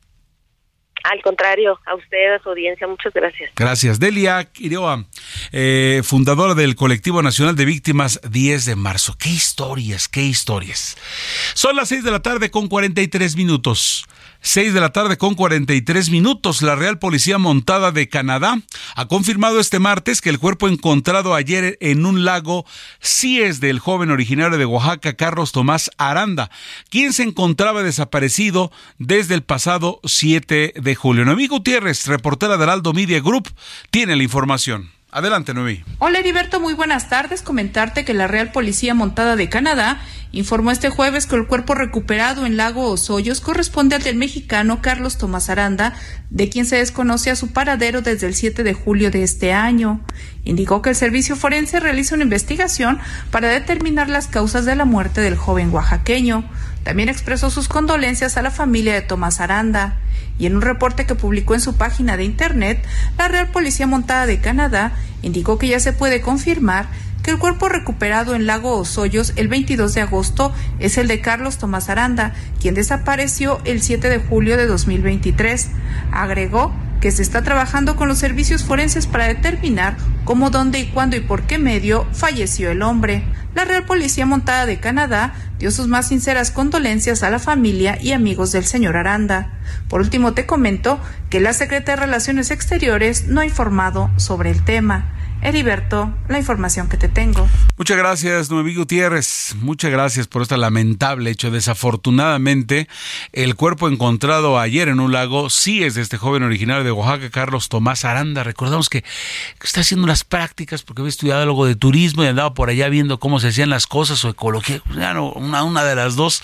Al contrario, a usted, a su audiencia, muchas gracias. Gracias. Delia Quiroa, eh, fundadora del Colectivo Nacional de Víctimas 10 de marzo. Qué historias, qué historias. Son las 6 de la tarde con 43 minutos. 6 de la tarde con 43 minutos. La Real Policía Montada de Canadá ha confirmado este martes que el cuerpo encontrado ayer en un lago sí es del joven originario de Oaxaca, Carlos Tomás Aranda, quien se encontraba desaparecido desde el pasado 7 de julio. Noemí Gutiérrez, reportera del Aldo Media Group, tiene la información. Adelante, Noemí. Hola, Heriberto, muy buenas tardes. Comentarte que la Real Policía Montada de Canadá informó este jueves que el cuerpo recuperado en Lago Osoyos corresponde al del mexicano Carlos Tomás Aranda, de quien se desconoce a su paradero desde el 7 de julio de este año. Indicó que el servicio forense realiza una investigación para determinar las causas de la muerte del joven oaxaqueño. También expresó sus condolencias a la familia de Tomás Aranda y en un reporte que publicó en su página de Internet, la Real Policía Montada de Canadá indicó que ya se puede confirmar que el cuerpo recuperado en Lago Osoyos el 22 de agosto es el de Carlos Tomás Aranda, quien desapareció el 7 de julio de 2023. Agregó que se está trabajando con los servicios forenses para determinar cómo, dónde y cuándo y por qué medio falleció el hombre. La Real Policía Montada de Canadá dio sus más sinceras condolencias a la familia y amigos del señor Aranda. Por último, te comento que la Secretaría de Relaciones Exteriores no ha informado sobre el tema. Heriberto, la información que te tengo. Muchas gracias, Noemí Gutiérrez. Muchas gracias por este lamentable hecho. Desafortunadamente, el cuerpo encontrado ayer en un lago sí es de este joven originario de Oaxaca, Carlos Tomás Aranda. Recordamos que está haciendo unas prácticas porque había estudiado algo de turismo y andaba por allá viendo cómo se hacían las cosas o ecología, una, de las dos.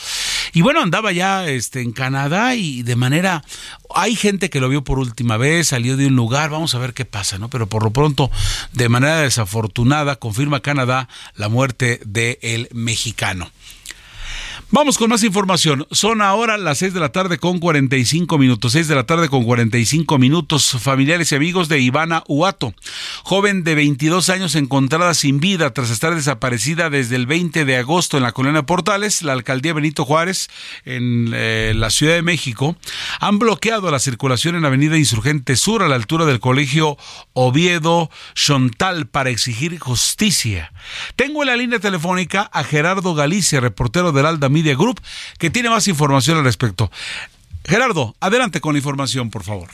Y bueno, andaba ya este, en Canadá y de manera hay gente que lo vio por última vez, salió de un lugar, vamos a ver qué pasa, ¿no? Pero por lo pronto, de manera desafortunada, confirma Canadá la muerte del el mexicano. Vamos con más información. Son ahora las 6 de la tarde con 45 minutos. 6 de la tarde con 45 minutos. Familiares y amigos de Ivana Uato, joven de 22 años encontrada sin vida tras estar desaparecida desde el 20 de agosto en la colonia Portales, la alcaldía Benito Juárez, en eh, la Ciudad de México, han bloqueado la circulación en la avenida Insurgente Sur a la altura del colegio Oviedo Chontal para exigir justicia. Tengo en la línea telefónica a Gerardo Galicia, reportero del Alda Media Group, que tiene más información al respecto. Gerardo, adelante con la información, por favor.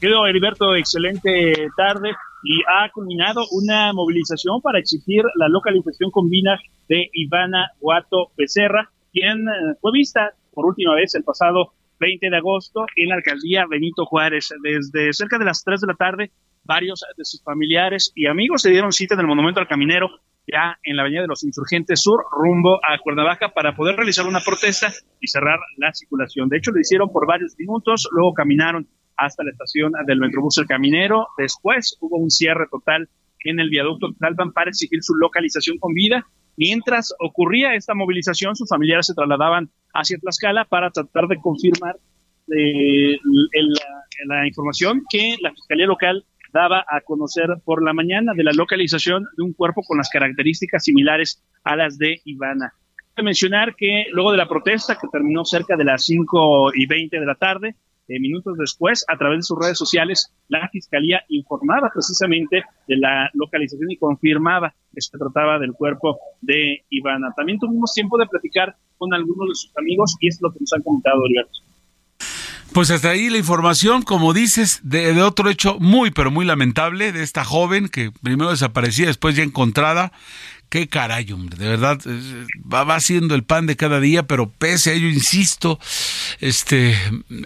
Querido Heriberto, excelente tarde y ha culminado una movilización para exigir la localización con minas de Ivana Guato Becerra, quien eh, fue vista por última vez el pasado 20 de agosto en la alcaldía Benito Juárez. Desde cerca de las 3 de la tarde, varios de sus familiares y amigos se dieron cita en el Monumento al Caminero ya en la Avenida de los Insurgentes Sur, rumbo a Cuernavaca, para poder realizar una protesta y cerrar la circulación. De hecho, lo hicieron por varios minutos, luego caminaron hasta la estación del Metrobús El Caminero, después hubo un cierre total en el viaducto Tlalpan para exigir su localización con vida. Mientras ocurría esta movilización, sus familiares se trasladaban hacia Tlaxcala para tratar de confirmar eh, la información que la Fiscalía Local daba a conocer por la mañana de la localización de un cuerpo con las características similares a las de Ivana. Quiero mencionar que luego de la protesta, que terminó cerca de las 5 y 20 de la tarde, eh, minutos después, a través de sus redes sociales, la Fiscalía informaba precisamente de la localización y confirmaba que se trataba del cuerpo de Ivana. También tuvimos tiempo de platicar con algunos de sus amigos y es lo que nos han comentado, Alberto. Pues hasta ahí la información, como dices, de, otro hecho muy, pero muy lamentable, de esta joven que primero desaparecía, después ya encontrada. Qué caray, hombre, de verdad, va, va siendo el pan de cada día, pero pese a ello, insisto, este,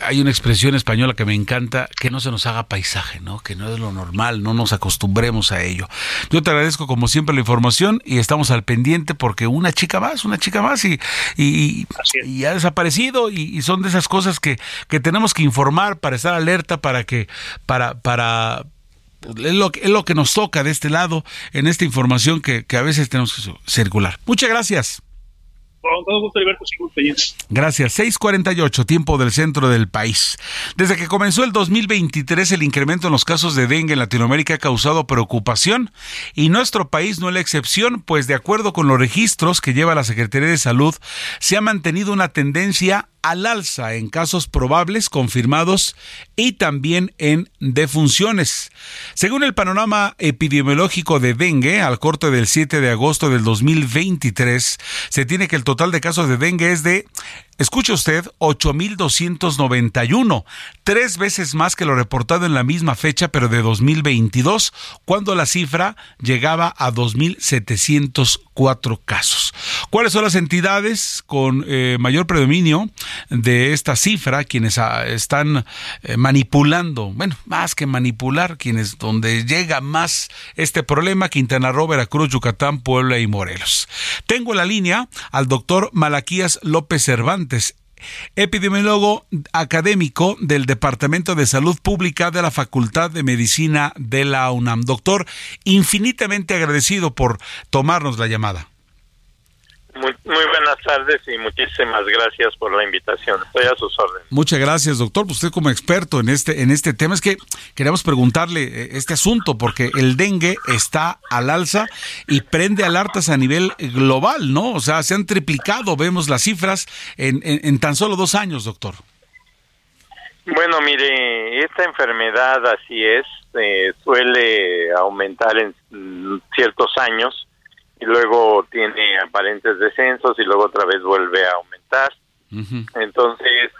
hay una expresión española que me encanta, que no se nos haga paisaje, ¿no? Que no es lo normal, no nos acostumbremos a ello. Yo te agradezco como siempre la información y estamos al pendiente porque una chica más, una chica más y, y, y ha desaparecido y, son de esas cosas que, que tenemos que informar para estar alerta, para que, para, para, es lo, es lo que nos toca de este lado en esta información que, que a veces tenemos que circular. Muchas gracias. Gracias. 648, tiempo del centro del país. Desde que comenzó el 2023, el incremento en los casos de dengue en Latinoamérica ha causado preocupación y nuestro país no es la excepción, pues de acuerdo con los registros que lleva la Secretaría de Salud, se ha mantenido una tendencia al alza en casos probables confirmados y también en defunciones. Según el panorama epidemiológico de dengue, al corte del 7 de agosto del 2023, se tiene que el total de casos de dengue es de Escuche usted, 8.291, tres veces más que lo reportado en la misma fecha, pero de 2022, cuando la cifra llegaba a 2.704 casos. ¿Cuáles son las entidades con eh, mayor predominio de esta cifra, quienes ah, están eh, manipulando, bueno, más que manipular, quienes donde llega más este problema, Quintana Roo, Veracruz, Yucatán, Puebla y Morelos? Tengo en la línea al doctor Malaquías López Cervantes epidemiólogo académico del Departamento de Salud Pública de la Facultad de Medicina de la UNAM. Doctor, infinitamente agradecido por tomarnos la llamada. Muy, buenas tardes y muchísimas gracias por la invitación. Estoy a sus órdenes. Muchas gracias, doctor. Pues usted como experto en este en este tema es que queremos preguntarle eh, este asunto porque el dengue está al alza y prende alertas a nivel global, ¿no? O sea, se han triplicado, vemos las cifras en, en, tan solo dos años, doctor. Bueno, mire, esta enfermedad así es, eh, suele aumentar en ciertos años y luego tiene aparentes descensos y luego otra vez vuelve a aumentar. Entonces,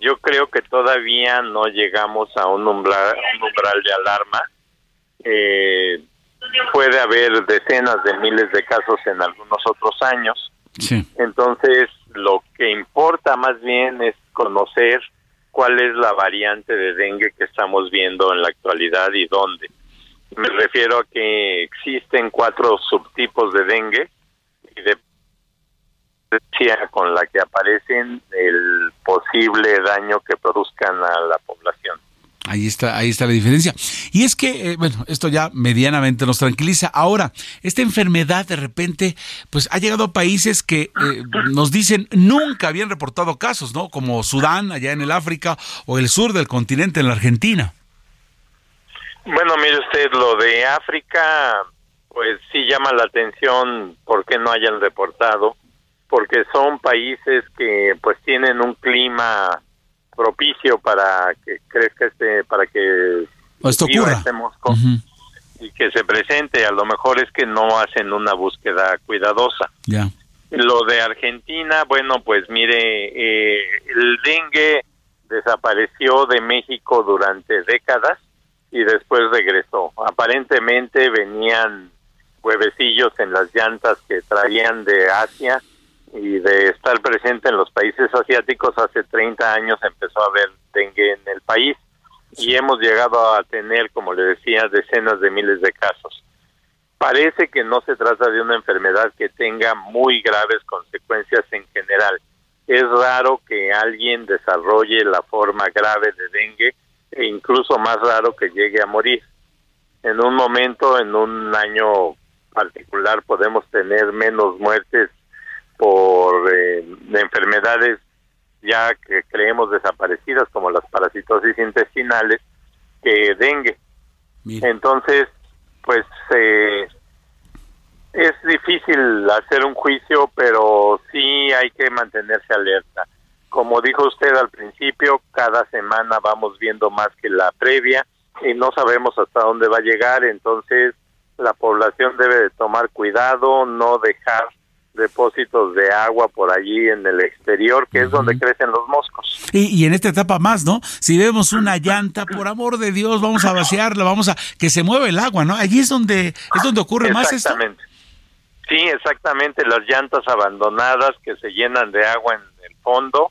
yo creo que todavía no llegamos a un umbral, un umbral de alarma. Eh, puede haber decenas de miles de casos en algunos otros años. Entonces, lo que importa más bien es conocer cuál es la variante de dengue que estamos viendo en la actualidad y dónde. Me refiero a que existen cuatro subtipos de dengue y de con la que aparecen el posible daño que produzcan a la población. Ahí está, ahí está la diferencia. Y es que, eh, bueno, esto ya medianamente nos tranquiliza. Ahora, esta enfermedad de repente, pues ha llegado a países que eh, nos dicen nunca habían reportado casos, ¿no? Como Sudán, allá en el África, o el sur del continente, en la Argentina. Bueno, mire usted, lo de África, pues sí llama la atención porque no hayan reportado, porque son países que pues tienen un clima propicio para que crezca este, para que Esto viva este mosco y que se presente. A lo mejor es que no hacen una búsqueda cuidadosa. Ya. Lo de Argentina, bueno, pues mire, eh, el dengue desapareció de México durante décadas y después regresó. Aparentemente venían huevecillos en las llantas que traían de Asia y de estar presente en los países asiáticos hace 30 años empezó a haber dengue en el país y hemos llegado a tener, como le decía, decenas de miles de casos. Parece que no se trata de una enfermedad que tenga muy graves consecuencias en general. Es raro que alguien desarrolle la forma grave de dengue e incluso más raro que llegue a morir. En un momento, en un año particular, podemos tener menos muertes por eh, enfermedades ya que creemos desaparecidas como las parasitosis intestinales que dengue. Entonces, pues eh, es difícil hacer un juicio, pero sí hay que mantenerse alerta. Como dijo usted al principio, cada semana vamos viendo más que la previa y no sabemos hasta dónde va a llegar, entonces la población debe de tomar cuidado, no dejar depósitos de agua por allí en el exterior, que es donde crecen los moscos. Y, y, en esta etapa más, ¿no? Si vemos una llanta, por amor de Dios, vamos a vaciarla, vamos a que se mueva el agua, ¿no? Allí es donde es donde ocurre más esto. Sí, exactamente, las llantas abandonadas que se llenan de agua en fondo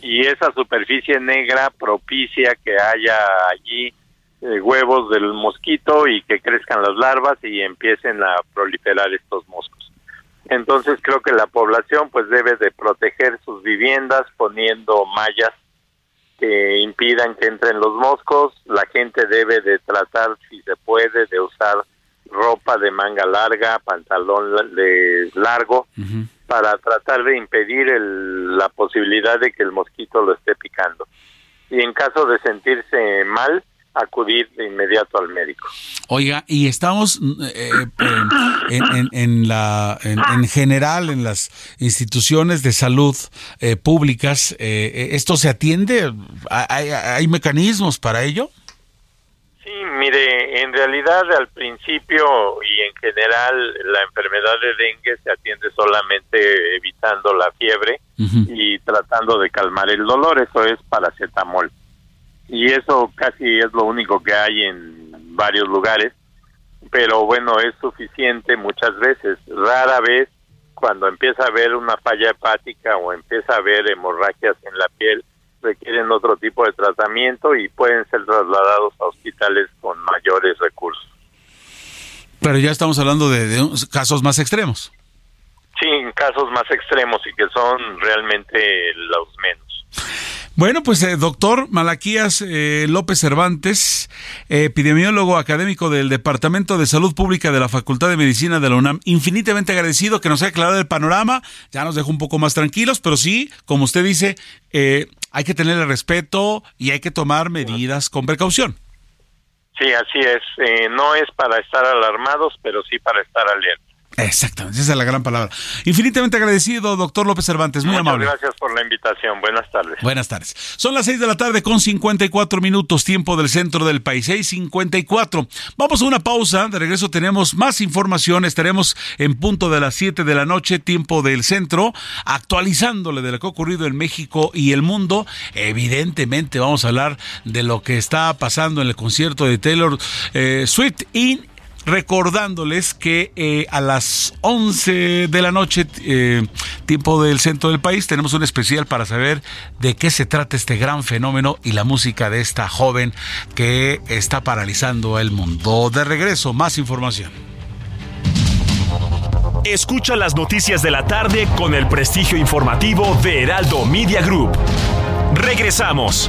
y esa superficie negra propicia que haya allí eh, huevos del mosquito y que crezcan las larvas y empiecen a proliferar estos moscos. Entonces creo que la población pues debe de proteger sus viviendas poniendo mallas que impidan que entren los moscos, la gente debe de tratar si se puede de usar ropa de manga larga, pantalón de largo, para tratar de impedir la posibilidad de que el mosquito lo esté picando. Y en caso de sentirse mal, acudir de inmediato al médico. Oiga, y estamos eh, en, en, la, en, general en las instituciones de salud eh, públicas, eh, ¿esto se atiende? ¿Hay, ¿Hay mecanismos para ello? Sí, mire, en realidad al principio y en general la enfermedad de dengue se atiende solamente evitando la fiebre y tratando de calmar el dolor, eso es paracetamol. Y eso casi es lo único que hay en varios lugares, pero bueno, es suficiente muchas veces. Rara vez cuando empieza a haber una falla hepática o empieza a haber hemorragias en la piel, requieren otro tipo de tratamiento y pueden ser trasladados a hospitales con mayores recursos. Pero ya estamos hablando de, casos más extremos. Sí, casos más extremos y que son realmente los menos. Bueno, pues eh, doctor Malaquías eh, López Cervantes, epidemiólogo académico del Departamento de Salud Pública de la Facultad de Medicina de la UNAM, infinitamente agradecido que nos haya aclarado el panorama, ya nos dejó un poco más tranquilos, pero sí, como usted dice, eh, hay que tenerle respeto y hay que tomar medidas con precaución. Sí, así es. no es para estar alarmados, pero sí para estar alerta. Exactamente, esa es la gran palabra. Infinitamente agradecido, doctor López Cervantes, muy Muchas amable. Gracias por la invitación, buenas tardes. Buenas tardes. Son las 6 de la tarde con 54 minutos, tiempo del centro del país, 6.54. Vamos a una pausa, de regreso tenemos más información, estaremos en punto de las 7 de la noche, tiempo del centro, actualizándole de lo que ha ocurrido en México y el mundo. Evidentemente vamos a hablar de lo que está pasando en el concierto de Taylor eh, Swift y recordándoles que eh, a las 11 de la noche, eh, tiempo del centro del país, tenemos un especial para saber de qué se trata este gran fenómeno y la música de esta joven que está paralizando el mundo. De regreso, más información. Escucha las noticias de la tarde con el prestigio informativo de Heraldo Media Group. Regresamos.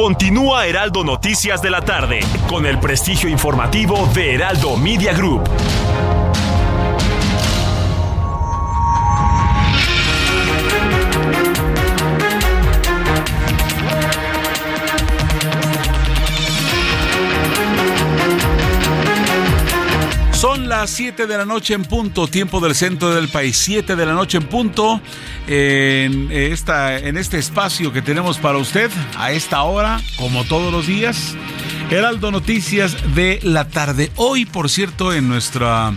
Continúa Heraldo Noticias de la tarde con el prestigio informativo de Heraldo Media Group. Las 7 de la noche en punto, tiempo del centro del país. 7 de la noche en punto en, esta, en este espacio que tenemos para usted a esta hora, como todos los días. Heraldo Noticias de la tarde. Hoy, por cierto, en nuestra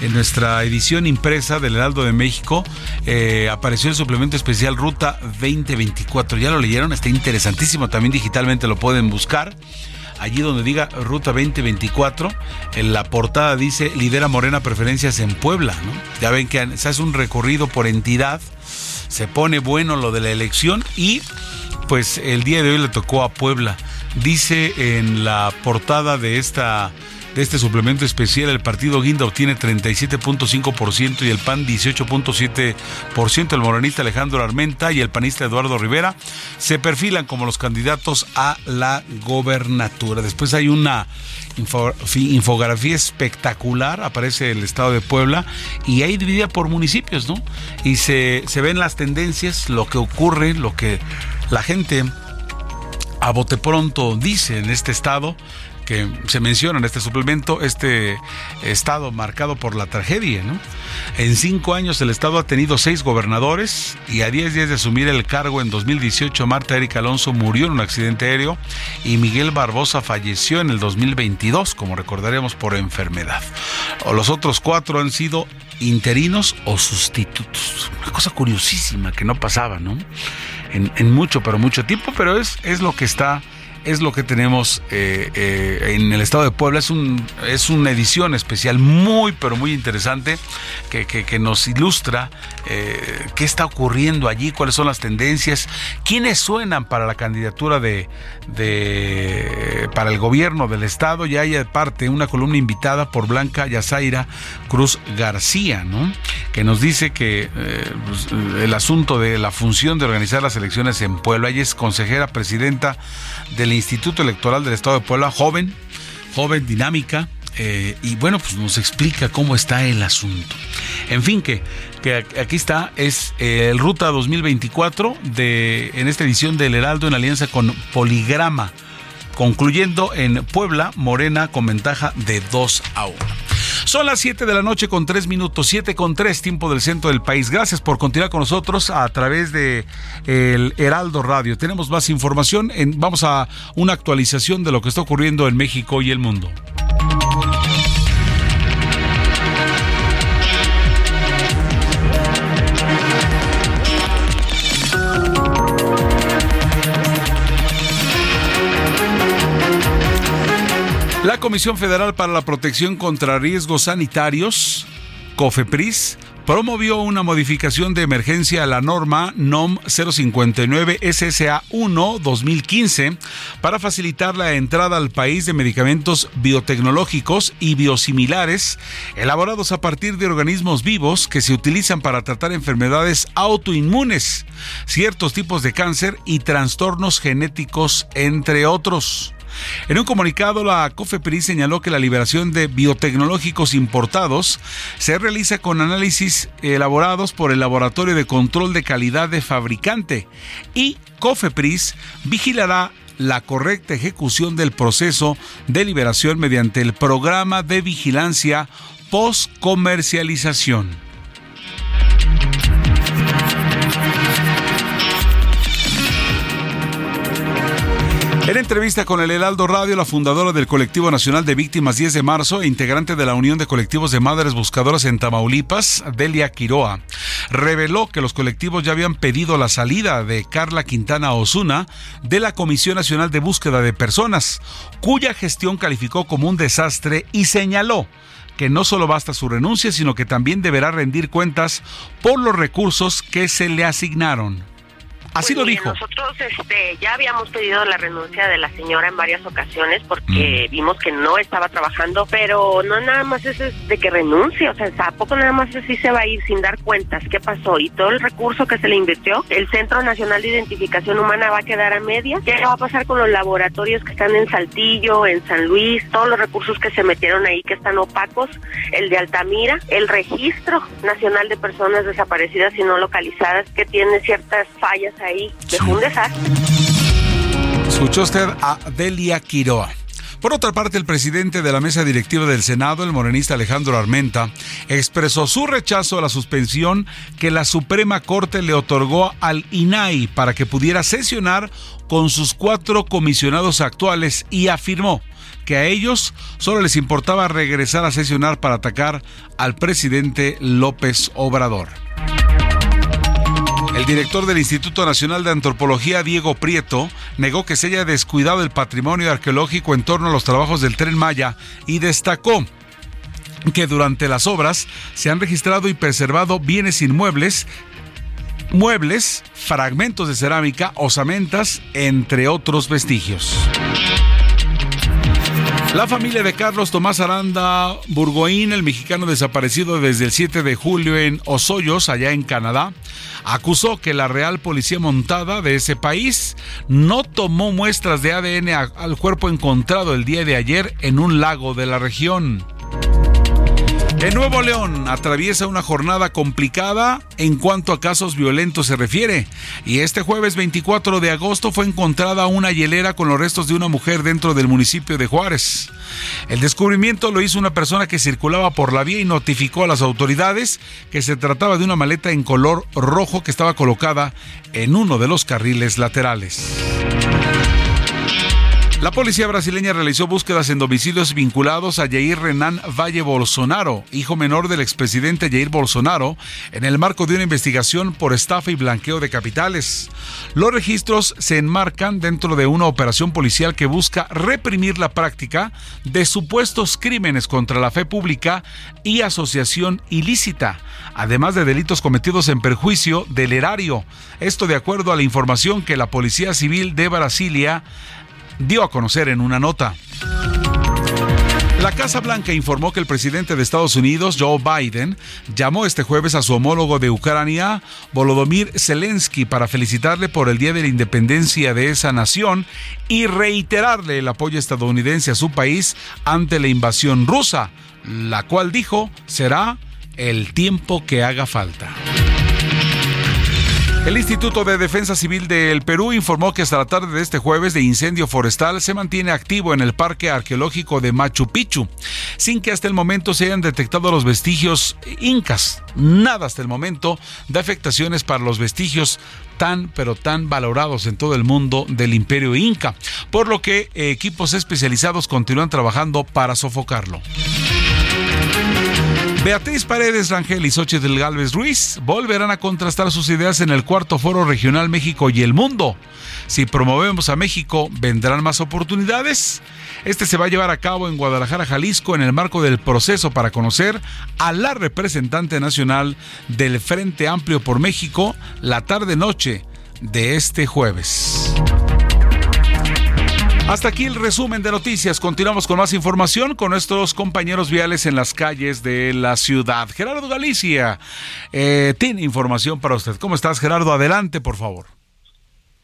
en nuestra edición impresa del Heraldo de México eh, apareció el suplemento especial Ruta 2024. ¿Ya lo leyeron? Está interesantísimo. También digitalmente lo pueden buscar allí donde diga Ruta 2024, en la portada dice Lidera Morena Preferencias en Puebla. Ya ven que se hace un recorrido por entidad, se pone bueno lo de la elección y pues el día de hoy le tocó a Puebla. Dice en la portada de esta de este suplemento especial, el partido Guinda obtiene 37.5% y el PAN 18.7%. El morenista Alejandro Armenta y el panista Eduardo Rivera se perfilan como los candidatos a la gobernatura. Después hay una infografía espectacular, aparece el estado de Puebla y ahí dividida por municipios, ¿no? Y se, se ven las tendencias, lo que ocurre, lo que la gente a bote pronto dice en este estado que se menciona en este suplemento, este estado marcado por la tragedia. ¿no? En cinco años el estado ha tenido seis gobernadores y a diez días de asumir el cargo en 2018 Marta Erika Alonso murió en un accidente aéreo y Miguel Barbosa falleció en el 2022, como recordaremos, por enfermedad. Los otros cuatro han sido interinos o sustitutos. Una cosa curiosísima que no pasaba, ¿no? En, en mucho, pero mucho tiempo, pero es, es lo que está es lo que tenemos eh, eh, en el estado de Puebla. Es, un, es una edición especial muy, pero muy interesante que, que, nos ilustra eh, qué está ocurriendo allí, cuáles son las tendencias, quiénes suenan para la candidatura de, de para el gobierno del estado. Ya hay aparte una columna invitada por Blanca Yazaira Cruz García, ¿no? que nos dice que pues, el asunto de la función de organizar las elecciones en Puebla, ella es consejera presidenta del Instituto Electoral del Estado de Puebla, joven, joven, dinámica, eh, y bueno, pues nos explica cómo está el asunto. En fin, que, que aquí está, es eh, el Ruta 2024 de, en esta edición del Heraldo en alianza con Poligrama, concluyendo en Puebla, Morena con ventaja de 2 a 1. Son las 7 de la noche con 3 minutos, 7 con 3, tiempo del centro del país. Gracias por continuar con nosotros a través de el Heraldo Radio. Tenemos más información, en, vamos a una actualización de lo que está ocurriendo en México y el mundo. La Comisión Federal para la Protección contra Riesgos Sanitarios, COFEPRIS, promovió una modificación de emergencia a la norma NOM 059 SSA 1 2015 para facilitar la entrada al país de medicamentos biotecnológicos y biosimilares elaborados a partir de organismos vivos que se utilizan para tratar enfermedades autoinmunes, ciertos tipos de cáncer y trastornos genéticos, entre otros. En un comunicado, la COFEPRIS señaló que la liberación de biotecnológicos importados se realiza con análisis elaborados por el Laboratorio de Control de Calidad de Fabricante y COFEPRIS vigilará la correcta ejecución del proceso de liberación mediante el programa de vigilancia post-comercialización. En entrevista con el Heraldo Radio, la fundadora del Colectivo Nacional de Víctimas 10 de marzo e integrante de la Unión de Colectivos de Madres Buscadoras en Tamaulipas, Delia Quiroa, reveló que los colectivos ya habían pedido la salida de Carla Quintana Osuna de la Comisión Nacional de Búsqueda de Personas, cuya gestión calificó como un desastre y señaló que no solo basta su renuncia, sino que también deberá rendir cuentas por los recursos que se le asignaron. Así pues lo dijo. Nosotros este, ya habíamos pedido la renuncia de la señora en varias ocasiones porque vimos que no estaba trabajando, pero no nada más es de que renuncie, o sea, ¿a poco nada más así se va a ir sin dar cuentas? ¿Qué pasó? Y todo el recurso que se le invirtió, el Centro Nacional de Identificación Humana va a quedar a media. ¿Qué va a pasar con los laboratorios que están en Saltillo, en San Luis, todos los recursos que se metieron ahí que están opacos, el de Altamira, el registro nacional de personas desaparecidas y no localizadas que tiene ciertas fallas ahí dejó un desastre. Escuchó usted a Delia Quiroa. Por otra parte, el presidente de la mesa directiva del Senado, el morenista Alejandro Armenta, expresó su rechazo a la suspensión que la Suprema Corte le otorgó al INAI para que pudiera sesionar con sus cuatro comisionados actuales y afirmó que a ellos solo les importaba regresar a sesionar para atacar al presidente López Obrador. El director del Instituto Nacional de Antropología, Diego Prieto, negó que se haya descuidado el patrimonio arqueológico en torno a los trabajos del tren Maya y destacó que durante las obras se han registrado y preservado bienes inmuebles muebles, fragmentos de cerámica, osamentas, entre otros vestigios. La familia de Carlos Tomás Aranda Burgoín, el mexicano desaparecido desde el 7 de julio en Osoyos, allá en Canadá, acusó que la Real Policía Montada de ese país no tomó muestras de ADN al cuerpo encontrado el día de ayer en un lago de la región. En Nuevo León atraviesa una jornada complicada en cuanto a casos violentos se refiere. Y este jueves 24 de agosto fue encontrada una hielera con los restos de una mujer dentro del municipio de Juárez. El descubrimiento lo hizo una persona que circulaba por la vía y notificó a las autoridades que se trataba de una maleta en color rojo que estaba colocada en uno de los carriles laterales. La policía brasileña realizó búsquedas en domicilios vinculados a Jair Renan Valle Bolsonaro, hijo menor del expresidente Jair Bolsonaro, en el marco de una investigación por estafa y blanqueo de capitales. Los registros se enmarcan dentro de una operación policial que busca reprimir la práctica de supuestos crímenes contra la fe pública y asociación ilícita, además de delitos cometidos en perjuicio del erario. Esto de acuerdo a la información que la Policía Civil de Brasilia dio a conocer en una nota. La Casa Blanca informó que el presidente de Estados Unidos, Joe Biden, llamó este jueves a su homólogo de Ucrania, Volodymyr Zelensky, para felicitarle por el Día de la Independencia de esa nación y reiterarle el apoyo estadounidense a su país ante la invasión rusa, la cual dijo será el tiempo que haga falta. El Instituto de Defensa Civil del Perú informó que hasta la tarde de este jueves de incendio forestal se mantiene activo en el Parque Arqueológico de Machu Picchu, sin que hasta el momento se hayan detectado los vestigios incas. Nada hasta el momento de afectaciones para los vestigios tan pero tan valorados en todo el mundo del imperio inca, por lo que equipos especializados continúan trabajando para sofocarlo. Beatriz Paredes Rangel y Xochitl Galvez Ruiz volverán a contrastar sus ideas en el cuarto foro regional México y el mundo. Si promovemos a México, ¿vendrán más oportunidades? Este se va a llevar a cabo en Guadalajara, Jalisco, en el marco del proceso para conocer a la representante nacional del Frente Amplio por México la tarde-noche de este jueves. Hasta aquí el resumen de noticias. Continuamos con más información con nuestros compañeros viales en las calles de la ciudad. Gerardo Galicia eh, tiene información para usted. ¿Cómo estás, Gerardo? Adelante, por favor.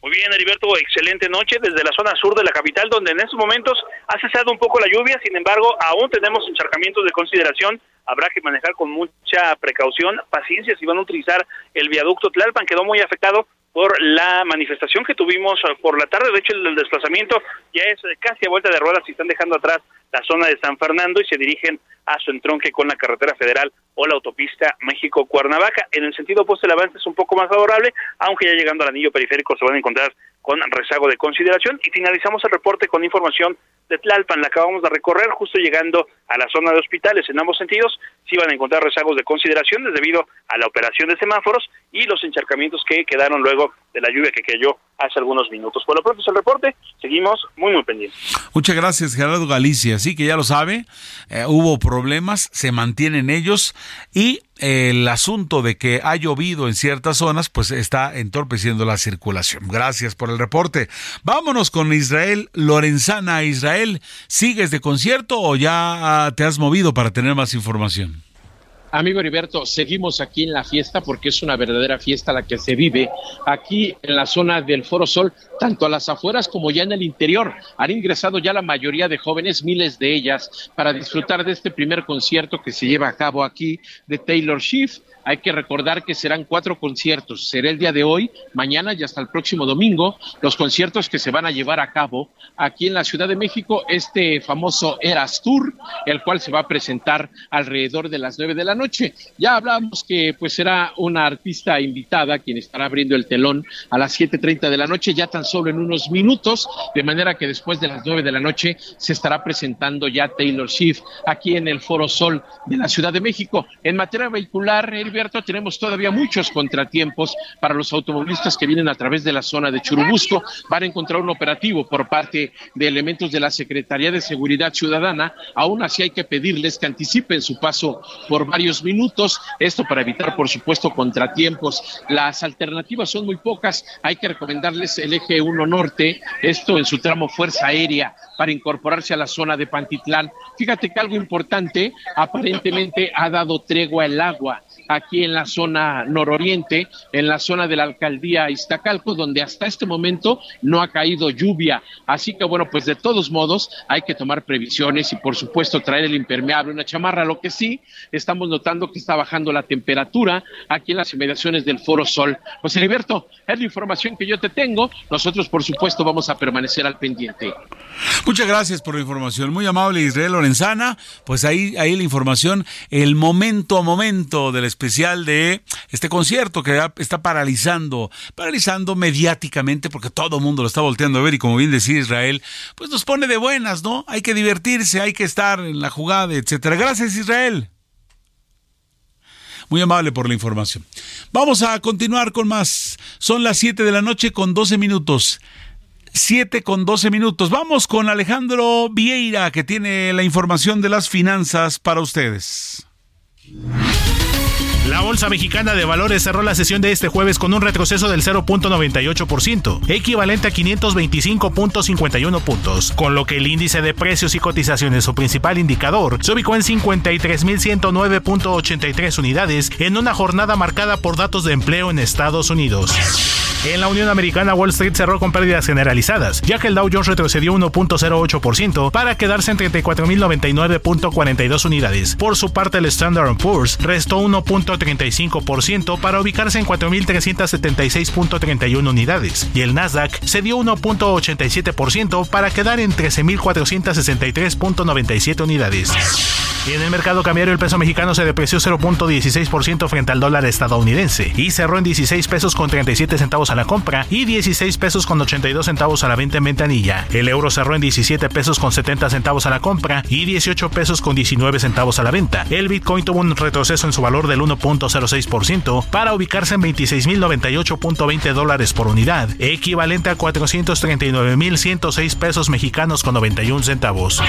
Muy bien, Heriberto, excelente noche desde la zona sur de la capital, donde en estos momentos ha cesado un poco la lluvia, sin embargo, aún tenemos encharcamientos de consideración. Habrá que manejar con mucha precaución, paciencia si van a utilizar el viaducto Tlalpan, quedó muy afectado por la manifestación que tuvimos por la tarde. De hecho, el, desplazamiento ya es casi a vuelta de ruedas y están dejando atrás la zona de San Fernando y se dirigen a su entronque con la carretera federal o la autopista México-Cuernavaca. En el sentido opuesto, el avance es un poco más favorable, aunque ya llegando al anillo periférico se van a encontrar con rezago de consideración. Y finalizamos el reporte con información de Tlalpan, la acabamos de recorrer justo llegando a la zona de hospitales en ambos sentidos, sí van a encontrar rezagos de consideración debido a la operación de semáforos y los encharcamientos que quedaron luego de la lluvia que cayó hace algunos minutos. Por pronto es el reporte, seguimos muy muy pendientes. Muchas gracias Gerardo Galicia, sí que ya lo sabe, eh, hubo problemas, se mantienen ellos y el asunto de que ha llovido en ciertas zonas, pues está entorpeciendo la circulación. Gracias por el reporte. Vámonos con Israel Lorenzana. Israel, ¿sigues de concierto o ya te has movido para tener más información? Amigo Heriberto, seguimos aquí en la fiesta porque es una verdadera fiesta la que se vive aquí en la zona del Foro Sol, tanto a las afueras como ya en el interior. Han ingresado ya la mayoría de jóvenes, miles de ellas, para disfrutar de este primer concierto que se lleva a cabo aquí de Taylor Swift hay que recordar que serán cuatro conciertos. Será el día de hoy, mañana y hasta el próximo domingo. Los conciertos que se van a llevar a cabo aquí en la Ciudad de México, este famoso Eras Tour, el cual se va a presentar alrededor de las nueve de la noche. Ya hablamos que pues será una artista invitada quien estará abriendo el telón a las 7.30 de la noche, ya tan solo en unos minutos, de manera que después de las nueve de la noche se estará presentando ya Taylor Swift aquí en el Foro Sol de la Ciudad de México. En materia vehicular, tenemos todavía muchos contratiempos para los automovilistas que vienen a través de la zona de Churubusco. Van a encontrar un operativo por parte de elementos de la Secretaría de Seguridad Ciudadana. Aún así hay que pedirles que anticipen su paso por varios minutos. Esto para evitar, por supuesto, contratiempos. Las alternativas son muy pocas. Hay que recomendarles el eje 1 norte, esto en su tramo Fuerza Aérea, para incorporarse a la zona de Pantitlán. Fíjate que algo importante, aparentemente ha dado tregua el agua aquí en la zona nororiente, en la zona de la alcaldía Iztacalco, donde hasta este momento no ha caído lluvia. Así que bueno, pues de todos modos hay que tomar previsiones y por supuesto traer el impermeable, una chamarra. Lo que sí, estamos notando que está bajando la temperatura aquí en las inmediaciones del Foro Sol. Pues Heriberto, es la información que yo te tengo. Nosotros por supuesto vamos a permanecer al pendiente. Muchas gracias por la información. Muy amable Israel Lorenzana. Pues ahí, ahí la información, el momento a momento del especial de este concierto que está paralizando, paralizando mediáticamente porque todo el mundo lo está volteando a ver y como bien decía Israel, pues nos pone de buenas, ¿no? Hay que divertirse, hay que estar en la jugada, etcétera. Gracias Israel. Muy amable por la información. Vamos a continuar con más. Son las 7 de la noche con 12 minutos. 7 con 12 minutos. Vamos con Alejandro Vieira, que tiene la información de las finanzas para ustedes. La Bolsa Mexicana de Valores cerró la sesión de este jueves con un retroceso del 0.98%, equivalente a 525.51 puntos, con lo que el índice de precios y cotizaciones, su principal indicador, se ubicó en 53.109.83 unidades en una jornada marcada por datos de empleo en Estados Unidos. En la Unión Americana, Wall Street cerró con pérdidas generalizadas, ya que el Dow Jones retrocedió 1.08% para quedarse en 34.099.42 unidades. Por su parte, el Standard Poor's restó 1.35% para ubicarse en 4.376.31 unidades, y el Nasdaq cedió 1.87% para quedar en 13.463.97 unidades. En el mercado cambiario el peso mexicano se depreció 0.16% frente al dólar estadounidense y cerró en 16 pesos con 37 centavos a la compra y 16 pesos con 82 centavos a la venta en ventanilla. El euro cerró en 17 pesos con 70 centavos a la compra y 18 pesos con 19 centavos a la venta. El Bitcoin tuvo un retroceso en su valor del 1.06% para ubicarse en 26.098.20 dólares por unidad, equivalente a 439.106 pesos mexicanos con 91 centavos.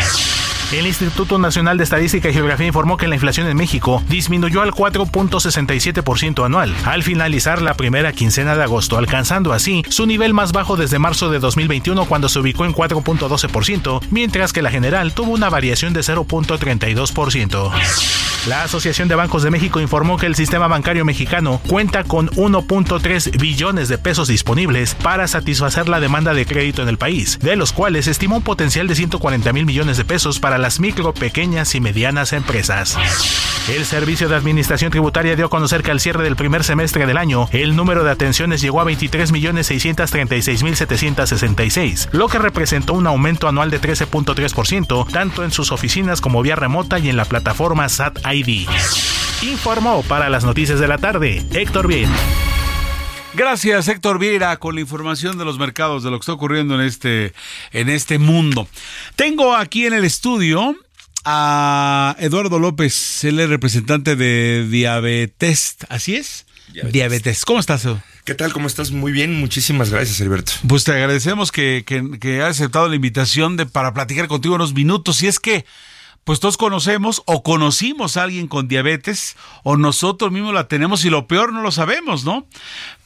El Instituto Nacional de Estadística y Geografía informó que la inflación en México disminuyó al 4.67% anual al finalizar la primera quincena de agosto, alcanzando así su nivel más bajo desde marzo de 2021 cuando se ubicó en 4.12%, mientras que la general tuvo una variación de 0.32%. La Asociación de Bancos de México informó que el sistema bancario mexicano cuenta con 1.3 billones de pesos disponibles para satisfacer la demanda de crédito en el país, de los cuales estimó un potencial de 140 mil millones de pesos para las micro, pequeñas y medianas empresas. El Servicio de Administración Tributaria dio a conocer que al cierre del primer semestre del año, el número de atenciones llegó a 23.636.766, lo que representó un aumento anual de 13.3%, tanto en sus oficinas como vía remota y en la plataforma SAT ID. Informó para las noticias de la tarde Héctor Bien. Gracias, Héctor Viera, con la información de los mercados, de lo que está ocurriendo en este, en este mundo. Tengo aquí en el estudio a Eduardo López, él es representante de Diabetes, ¿así es? Diabetes. ¿Cómo estás? ¿Qué tal? ¿Cómo estás? Muy bien, muchísimas gracias, Alberto. Pues te agradecemos que, que, que hayas aceptado la invitación de, para platicar contigo unos minutos. Y es que pues todos conocemos o conocimos a alguien con diabetes o nosotros mismos la tenemos y lo peor no lo sabemos, ¿no?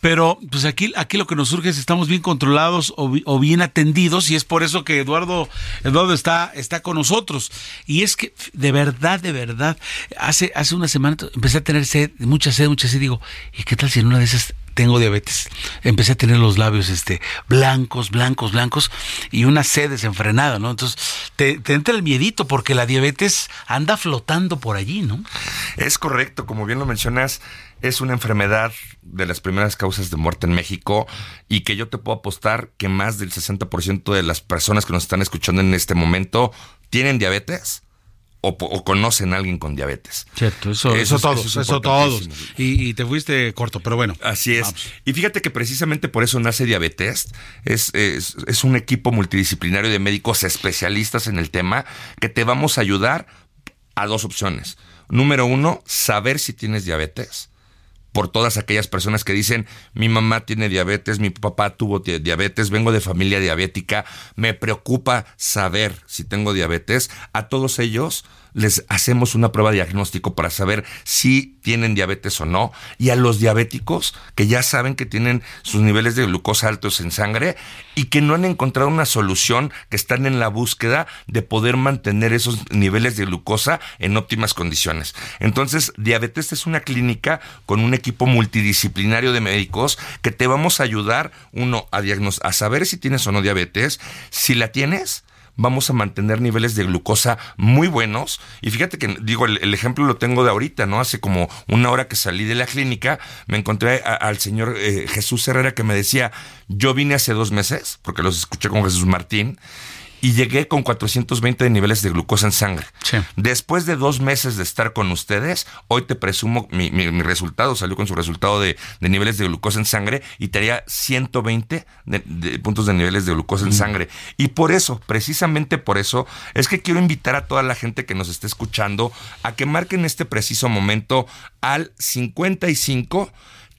Pero pues aquí, aquí lo que nos surge es estamos bien controlados o, bien atendidos y es por eso que Eduardo, Eduardo está, está con nosotros. Y es que de verdad, de verdad, hace, hace una semana empecé a tener sed, mucha sed, mucha sed, digo, ¿y qué tal si en una de esas tengo diabetes. Empecé a tener los labios este, blancos, blancos, blancos y una sed desenfrenada, ¿no? Entonces te, te, entra el miedito porque la diabetes anda flotando por allí, ¿no? Es correcto, como bien lo mencionas, es una enfermedad de las primeras causas de muerte en México y que yo te puedo apostar que más del 60% de las personas que nos están escuchando en este momento tienen diabetes o, conocen a alguien con diabetes. Cierto, eso, eso, todos, eso, todos. Y, te fuiste corto, pero bueno. Así es. Y fíjate que precisamente por eso nace Diabetes. Es, es, es un equipo multidisciplinario de médicos especialistas en el tema que te vamos a ayudar a dos opciones. Número uno, saber si tienes diabetes por todas aquellas personas que dicen, mi mamá tiene diabetes, mi papá tuvo diabetes, vengo de familia diabética, me preocupa saber si tengo diabetes. A todos ellos les hacemos una prueba de diagnóstico para saber si tienen diabetes o no. Y a los diabéticos que ya saben que tienen sus niveles de glucosa altos en sangre y que no han encontrado una solución, que están en la búsqueda de poder mantener esos niveles de glucosa en óptimas condiciones. Entonces, Diabetes es una clínica con un equipo multidisciplinario de médicos que te vamos a ayudar, uno, a, a saber si tienes o no diabetes. Si la tienes, vamos a mantener niveles de glucosa muy buenos. Y fíjate que, digo, el, ejemplo lo tengo de ahorita, ¿no? Hace como una hora que salí de la clínica, me encontré al señor eh, Jesús Herrera que me decía, yo vine hace dos meses, porque los escuché con Jesús Martín, y llegué con 420 de niveles de glucosa en sangre. Después de dos meses de estar con ustedes, hoy te presumo, mi, resultado salió con su resultado de, niveles de glucosa en sangre y te haría 120 de, puntos de niveles de glucosa en mm. sangre. Y por eso, precisamente por eso, es que quiero invitar a toda la gente que nos esté escuchando a que marquen este preciso momento al 55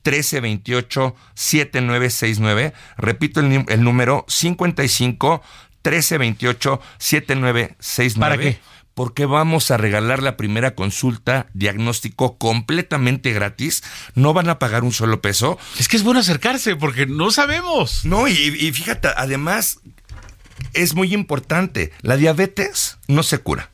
1328 7969. Repito el, el número 55 1328 7969. ¿Para qué? Porque vamos a regalar la primera consulta diagnóstico completamente gratis. No van a pagar un solo peso. Es que es bueno acercarse porque no sabemos. No, y, y fíjate, además es muy importante. La diabetes no se cura.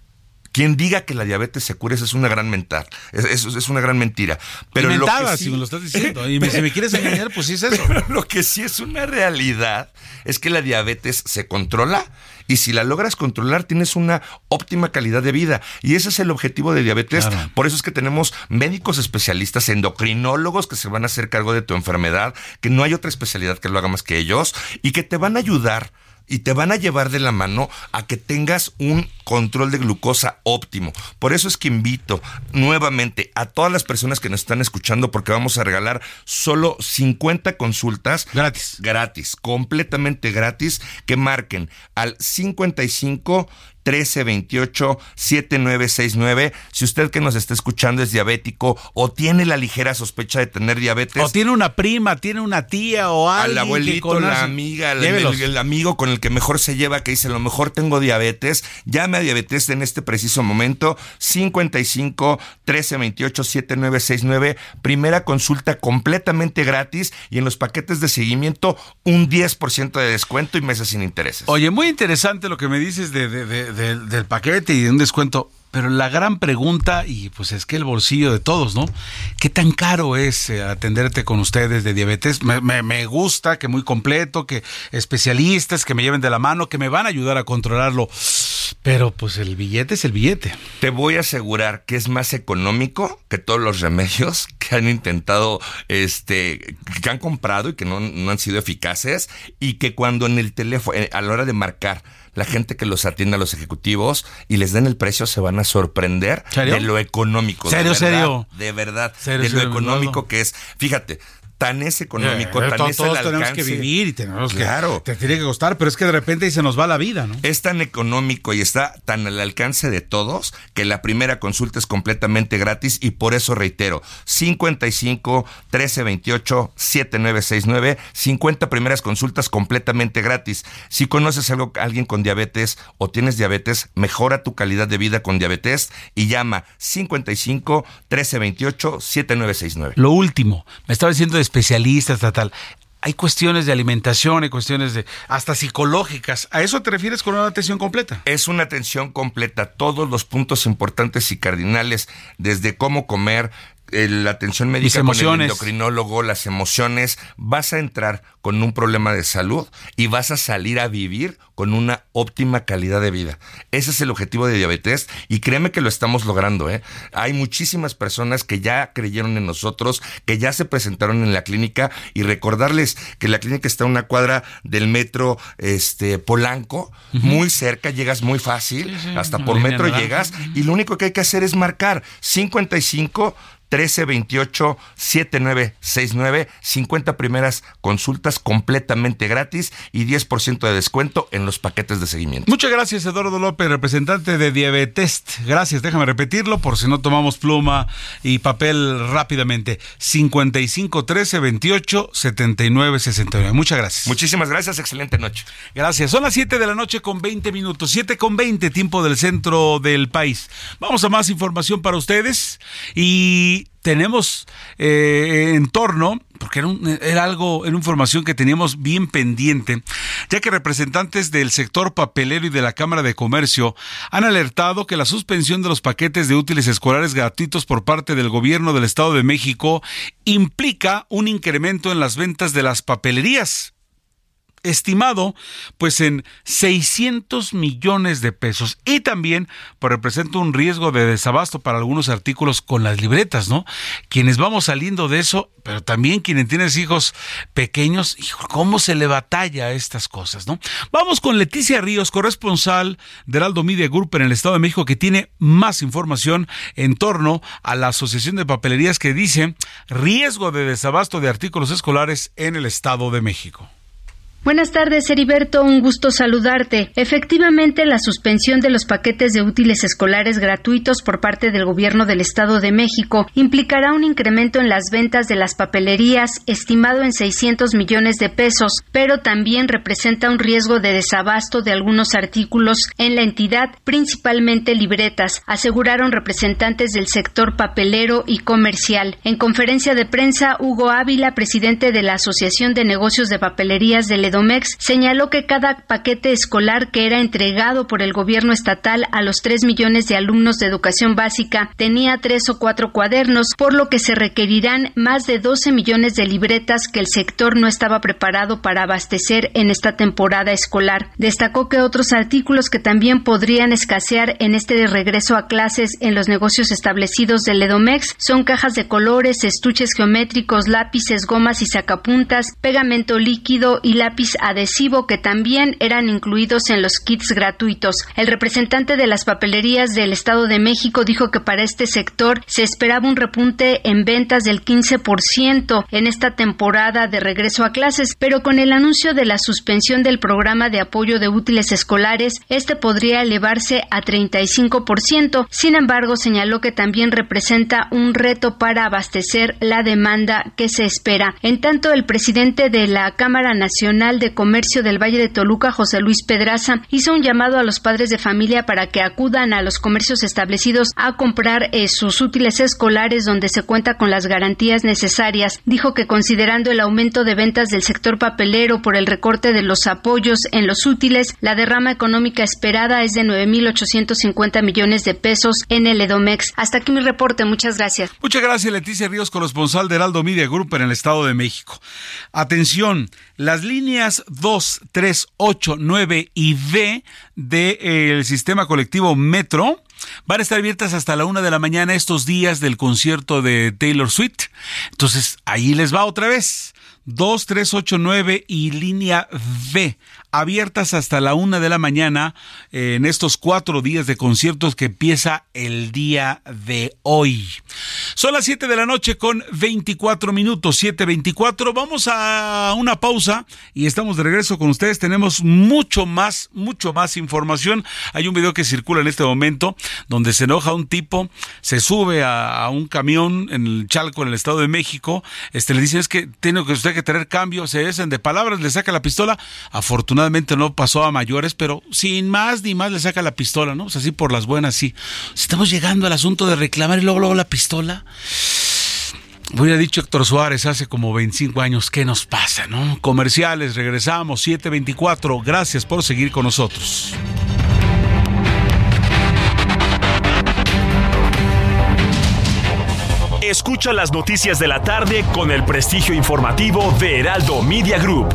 Quien diga que la diabetes se cura, es una gran mental. Eso es, una gran mentira. Pero lo que sí, si me lo estás diciendo. Y si me quieres engañar, pues sí es eso. [LAUGHS] lo que sí es una realidad es que la diabetes se controla y si la logras controlar tienes una óptima calidad de vida. Y ese es el objetivo de diabetes. Por eso es que tenemos médicos especialistas, endocrinólogos que se van a hacer cargo de tu enfermedad, que no hay otra especialidad que lo haga más que ellos y que te van a ayudar y te van a llevar de la mano a que tengas un control de glucosa óptimo. Por eso es que invito nuevamente a todas las personas que nos están escuchando porque vamos a regalar solo 50 consultas gratis. Gratis, completamente gratis que marquen al 55 1328 7969. Si usted que nos está escuchando es diabético o tiene la ligera sospecha de tener diabetes. O tiene una prima, tiene una tía o alguien. Al abuelito, la amiga, el, amigo con el que mejor se lleva que dice, a lo mejor tengo diabetes. Llame a diabetes en este preciso momento. 55 1328 7969. Primera consulta completamente gratis y en los paquetes de seguimiento un 10% de descuento y meses sin intereses. Oye, muy interesante lo que me dices de del, paquete y de un descuento. Pero la gran pregunta, y pues es que el bolsillo de todos, ¿no? ¿Qué tan caro es eh, atenderte con ustedes de diabetes? Me, gusta, que muy completo, que especialistas que me lleven de la mano, que me van a ayudar a controlarlo. Pero pues el billete es el billete. Te voy a asegurar que es más económico que todos los remedios [LAUGHS] que han intentado, este, que han comprado y que no, no han sido eficaces y que cuando en el teléfono, eh, a la hora de marcar, la gente que los atiende a los ejecutivos y les den el precio se van a sorprender de lo económico. ¿Serio, de verdad, serio? De verdad, de lo económico que es. Fíjate, tan es económico, eh, tan es el alcance. tenemos que vivir y tenemos claro. que... Te tiene que costar, pero es que de repente se nos va la vida, ¿no? Es tan económico y está tan al alcance de todos que la primera consulta es completamente gratis y por eso reitero, 55 1328 7969, 50 primeras consultas completamente gratis. Si conoces algo, alguien con diabetes o tienes diabetes, mejora tu calidad de vida con diabetes y llama 55 1328 7969. Lo último, me estaba diciendo de especialistas, tal, tal. Hay cuestiones de alimentación, hay cuestiones de hasta psicológicas. ¿A eso te refieres con una atención completa? Es una atención completa. Todos los puntos importantes y cardinales, desde cómo comer, la atención médica con el endocrinólogo, las emociones, vas a entrar con un problema de salud y vas a salir a vivir con una óptima calidad de vida. Ese es el objetivo de diabetes y créeme que lo estamos logrando. ¿eh? Hay muchísimas personas que ya creyeron en nosotros, que ya se presentaron en la clínica y recordarles que la clínica está a una cuadra del metro este, Polanco, muy cerca, llegas muy fácil, hasta por metro llegas y lo único que hay que hacer es marcar 55 1328 7969 50 primeras consultas completamente gratis y 10% de descuento en los paquetes de seguimiento. Muchas gracias, Eduardo López, representante de Diabetes. Gracias, déjame repetirlo por si no tomamos pluma y papel rápidamente. 55 13 28 79 69. Muchas gracias. Muchísimas gracias, excelente noche. Gracias. Son las 7 de la noche con 20 minutos, 7 con 20, tiempo del centro del país. Vamos a más información para ustedes y tenemos eh, en torno, porque era, era, algo, era información que teníamos bien pendiente, ya que representantes del sector papelero y de la Cámara de Comercio han alertado que la suspensión de los paquetes de útiles escolares gratuitos por parte del gobierno del Estado de México implica un incremento en las ventas de las papelerías estimado pues en 600 millones de pesos y también pues, representa un riesgo de desabasto para algunos artículos con las libretas, ¿no? Quienes vamos saliendo de eso, pero también quienes tienen hijos pequeños, cómo se le batalla a estas cosas, ¿no? Vamos con Leticia Ríos, corresponsal de Heraldo Media Group en el Estado de México, que tiene más información en torno a la Asociación de Papelerías que dice riesgo de desabasto de artículos escolares en el Estado de México. Buenas tardes, Heriberto. Un gusto saludarte. Efectivamente, la suspensión de los paquetes de útiles escolares gratuitos por parte del Gobierno del Estado de México implicará un incremento en las ventas de las papelerías estimado en 600 millones de pesos, pero también representa un riesgo de desabasto de algunos artículos en la entidad, principalmente libretas, aseguraron representantes del sector papelero y comercial. En conferencia de prensa, Hugo Ávila, presidente de la Asociación de Negocios de Papelerías del Edomex señaló que cada paquete escolar que era entregado por el gobierno estatal a los 3 millones de alumnos de educación básica tenía tres o cuatro cuadernos, por lo que se requerirán más de 12 millones de libretas que el sector no estaba preparado para abastecer en esta temporada escolar. Destacó que otros artículos que también podrían escasear en este regreso a clases en los negocios establecidos del Edomex son cajas de colores, estuches geométricos, lápices, gomas y sacapuntas, pegamento líquido y lápiz adhesivo que también eran incluidos en los kits gratuitos. El representante de las papelerías del Estado de México dijo que para este sector se esperaba un repunte en ventas del 15% en esta temporada de regreso a clases, pero con el anuncio de la suspensión del programa de apoyo de útiles escolares, este podría elevarse a 35%. Sin embargo, señaló que también representa un reto para abastecer la demanda que se espera. En tanto, el presidente de la Cámara Nacional de Comercio del Valle de Toluca, José Luis Pedraza, hizo un llamado a los padres de familia para que acudan a los comercios establecidos a comprar eh, sus útiles escolares donde se cuenta con las garantías necesarias. Dijo que considerando el aumento de ventas del sector papelero por el recorte de los apoyos en los útiles, la derrama económica esperada es de 9.850 millones de pesos en el Edomex. Hasta aquí mi reporte. Muchas gracias. Muchas gracias, Leticia Ríos, corresponsal de Heraldo Media Group en el Estado de México. Atención, las líneas 2, 3, 8, 9 y B del eh, sistema colectivo Metro van a estar abiertas hasta la una de la mañana estos días del concierto de Taylor Swift. Entonces, ahí les va otra vez. 2, 3, 8, 9 y línea V abiertas hasta la una de la mañana eh, en estos cuatro días de conciertos que empieza el día de hoy. Son las 7 de la noche con 24 minutos, 7.24. Vamos a una pausa y estamos de regreso con ustedes. Tenemos mucho más, mucho más información. Hay un video que circula en este momento donde se enoja un tipo, se sube a, un camión en el Chalco, en el Estado de México. Este le dicen es que tiene que usted que tener cambio, se dicen de palabras, le saca la pistola. Afortunadamente no pasó a mayores, pero sin más ni más le saca la pistola, ¿no? O sea, así por las buenas, sí. Estamos llegando al asunto de reclamar y luego, luego la pistola. Hubiera dicho Héctor Suárez hace como 25 años, ¿qué nos pasa, no? Comerciales, regresamos, 724. Gracias por seguir con nosotros. Escucha las noticias de la tarde con el prestigio informativo de Heraldo Media Group.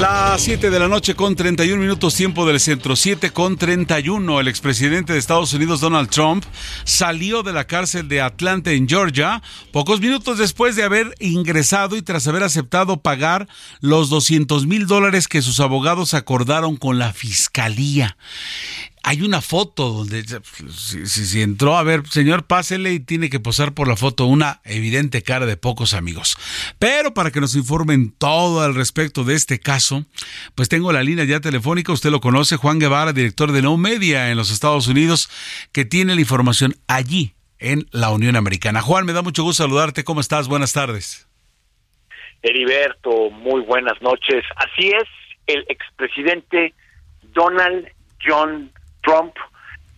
Las 7 de la noche con 31 minutos tiempo del centro, 7 con 31. El expresidente de Estados Unidos, Donald Trump, salió de la cárcel de Atlanta en Georgia pocos minutos después de haber ingresado y tras haber aceptado pagar los 200 mil dólares que sus abogados acordaron con la fiscalía hay una foto donde si, entró a ver, señor, pásele y tiene que posar por la foto una evidente cara de pocos amigos. Pero para que nos informen todo al respecto de este caso, pues tengo la línea ya telefónica, usted lo conoce, Juan Guevara, director de No Media en los Estados Unidos, que tiene la información allí en la Unión Americana. Juan, me da mucho gusto saludarte. ¿Cómo estás? Buenas tardes. Heriberto, muy buenas noches. Así es, el expresidente Donald John Trump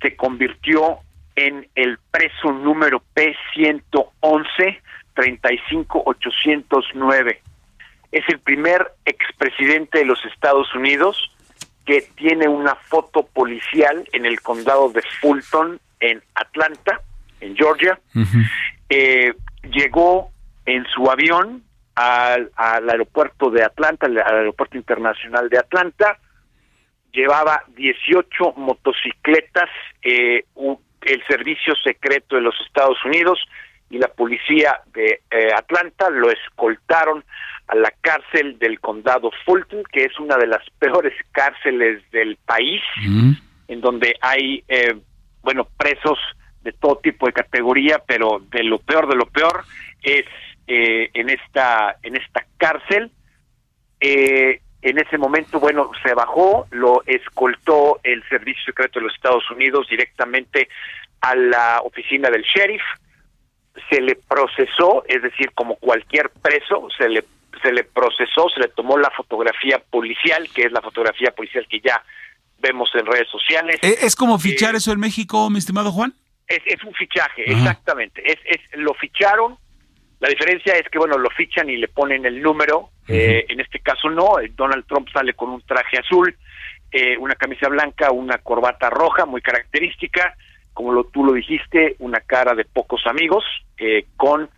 se convirtió en el preso número P111 35809. Es el primer expresidente de los Estados Unidos que tiene una foto policial en el condado de Fulton, en Atlanta, en Georgia. eh, llegó en su avión al, al aeropuerto de Atlanta, al aeropuerto internacional de Atlanta, llevaba 18 motocicletas, eh, el servicio secreto de los Estados Unidos y la policía de eh, Atlanta lo escoltaron a la cárcel del condado Fulton, que es una de las [LAUGHS] peores cárceles del país, en donde hay, eh, bueno, presos de todo tipo de categoría, pero de lo peor de lo peor es eh, en esta en esta cárcel. Eh, en ese momento, bueno, se bajó, lo escoltó el Servicio Secreto de los Estados Unidos directamente a la oficina del sheriff, se le procesó, es decir, como cualquier preso, se le se le procesó, se le tomó la fotografía policial, que es la fotografía policial que ya vemos en redes sociales. ¿E-, ¿Es como fichar eso en México, mi estimado Juan? Es, es un fichaje, exactamente. Es, es, lo ficharon, la diferencia es que, bueno, lo fichan y le ponen el número. eh, en este caso no, Donald Trump sale con un traje azul, eh, una camisa blanca, una corbata roja muy característica, como lo, tú lo dijiste, una cara de pocos amigos, eh, con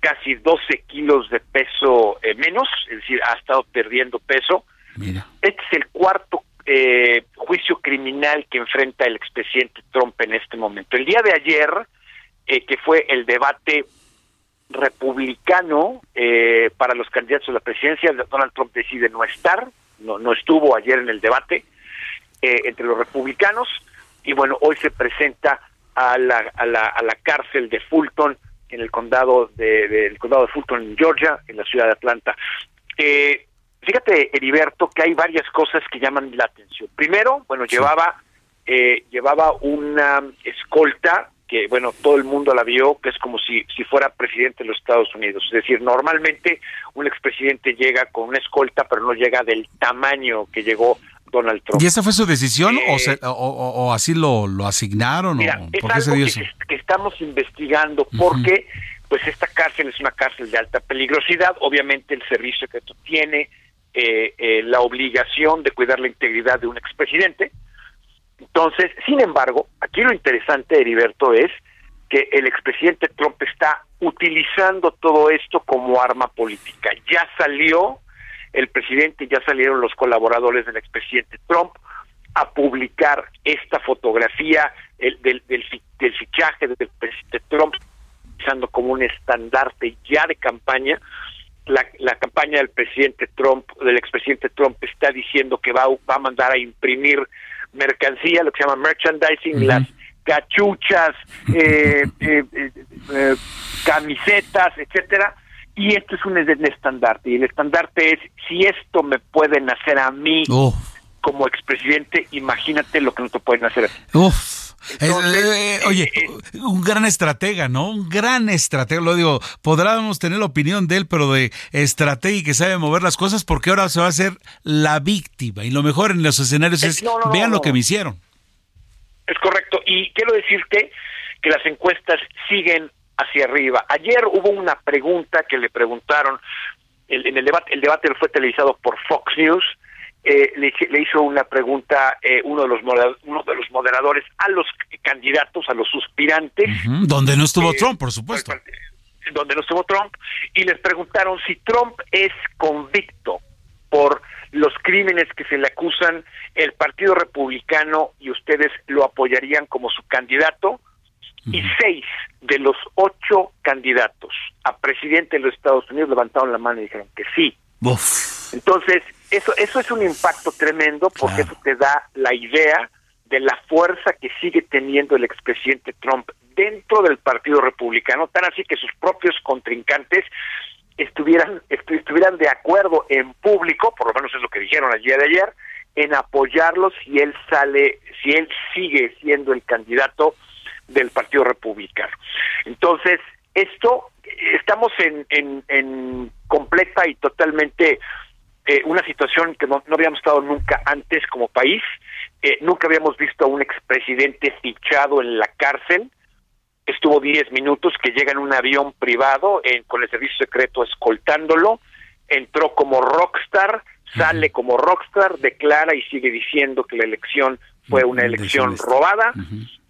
casi 12 kilos de peso eh, menos, es decir, ha estado perdiendo peso. Mira. Este es el cuarto eh, juicio criminal que enfrenta el expresidente Trump en este momento. El día de ayer, eh, que fue el debate republicano eh, para los candidatos a la presidencia, Donald Trump decide no estar, no, no estuvo ayer en el debate eh, entre los republicanos, y bueno, hoy se presenta a la, a la, a la cárcel de Fulton, en el condado de, de, el condado de Fulton, en Georgia, en la ciudad de Atlanta. Eh, fíjate, Heriberto, que hay varias cosas que llaman la atención. Primero, bueno, llevaba eh, llevaba una escolta que, bueno, todo el mundo la vio, que es como si, si fuera presidente de los Estados Unidos. Es decir, normalmente un expresidente llega con una escolta, pero no llega del tamaño que llegó Donald Trump. ¿Y esa fue su decisión Eh, o, se- o- así lo, lo asignaron? Mira, o es ¿Por qué se dio que, que estamos investigando porque pues esta cárcel es una cárcel de alta peligrosidad. Obviamente el servicio secreto tiene eh, eh, la obligación de cuidar la integridad de un expresidente. Entonces, sin embargo, aquí lo interesante, Heriberto, es que el expresidente Trump está utilizando todo esto como arma política. Ya salió el presidente, ya salieron los colaboradores del expresidente Trump a publicar esta fotografía del, del, del fichaje del presidente Trump, usando como un estandarte ya de campaña. La, campaña del presidente Trump, del expresidente Trump, está diciendo que va a mandar a imprimir mercancía, lo que se llama merchandising, las cachuchas, [LAUGHS] eh, eh, eh, camisetas, etcétera. Y esto es un estandarte. Y el estandarte es, si esto me pueden hacer a mí como expresidente, imagínate lo que no te pueden hacer a ti. Oye, un gran estratega, ¿no? Un gran estratega. Lo digo, podríamos tener la opinión de él, pero de estratega y que sabe mover las cosas, porque ahora se va a hacer la víctima. Y lo mejor en los escenarios es, vean lo que me hicieron. Es correcto. Y quiero decirte que las encuestas siguen hacia arriba. Ayer hubo una pregunta que le preguntaron en el debate, el debate fue televisado por Fox News. Eh, le, hizo una pregunta eh, uno de los uno de los moderadores a los candidatos, a los suspirantes, donde no estuvo eh, Trump, por supuesto, donde no estuvo Trump, y les preguntaron si Trump es convicto por los crímenes que se le acusan, el Partido Republicano y ustedes lo apoyarían como su candidato y seis de los ocho candidatos a presidente de los Estados Unidos levantaron la mano y dijeron que sí. Entonces, eso, eso es un impacto tremendo porque eso te da la idea de la fuerza que sigue teniendo el expresidente Trump dentro del Partido Republicano, tan así que sus propios contrincantes estuvieran estuvieran de acuerdo en público, por lo menos es lo que dijeron el día de ayer, en apoyarlo si él sale, si él sigue siendo el candidato del Partido Republicano. Entonces, esto, estamos en, en, completa y totalmente eh, una situación que no, habíamos estado nunca antes como país. Eh, nunca habíamos visto a un expresidente fichado en la cárcel. Estuvo 10 minutos que llega en un avión privado con el servicio secreto escoltándolo. Entró como rockstar, sale como rockstar, declara y sigue diciendo que la elección fue una elección robada.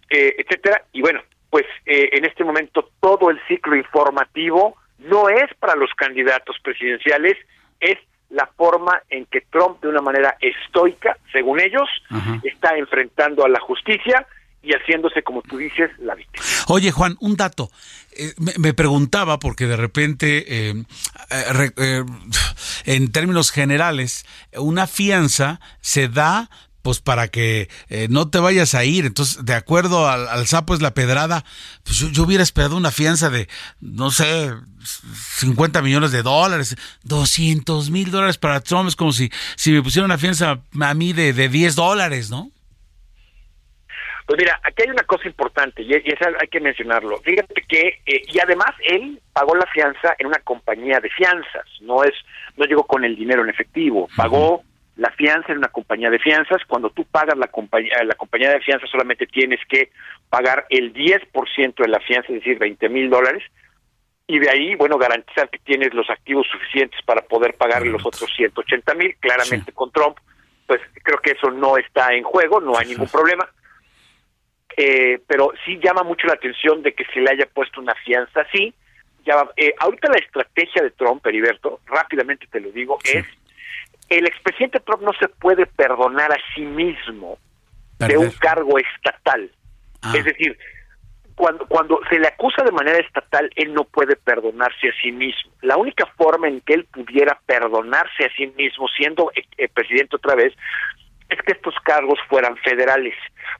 Eh, etcétera. Y bueno, pues eh, en este momento todo el ciclo informativo no es para los candidatos presidenciales, es la forma en que Trump, de una manera estoica, según ellos, está enfrentando a la justicia y haciéndose, como tú dices, la víctima. Oye, Juan, un dato. Eh, me, preguntaba, porque de repente, en términos generales, una fianza se da pues para que eh, no te vayas a ir. Entonces, de acuerdo al, sapo es la pedrada, pues yo, hubiera esperado una fianza de, no sé, 50 millones de dólares, 200 mil dólares para Trump. Es como si, si me pusiera una fianza a mí de, de 10 dólares, ¿no? Pues mira, aquí hay una cosa importante y, esa hay que mencionarlo. Fíjate que, eh, y además él pagó la fianza en una compañía de fianzas, no es, no llegó con el dinero en efectivo, pagó la fianza en una compañía de fianzas. Cuando tú pagas la compañía, la compañía de fianza solamente tienes que pagar el 10% de la fianza, es decir, 20 mil dólares, y de ahí, bueno, garantizar que tienes los activos suficientes para poder pagar los otros 180 mil. Claramente con Trump, pues creo que eso no está en juego, no hay ningún [LAUGHS] problema. Eh, pero sí llama mucho la atención de que se le haya puesto una fianza así. Ya, eh, ahorita la estrategia de Trump, Heriberto, rápidamente te lo digo, es el expresidente Trump no se puede perdonar a sí mismo de un cargo estatal. Ah. Es decir, cuando, cuando se le acusa de manera estatal, él no puede perdonarse a sí mismo. La única forma en que él pudiera perdonarse a sí mismo, siendo eh, eh, presidente otra vez, es que estos cargos fueran federales.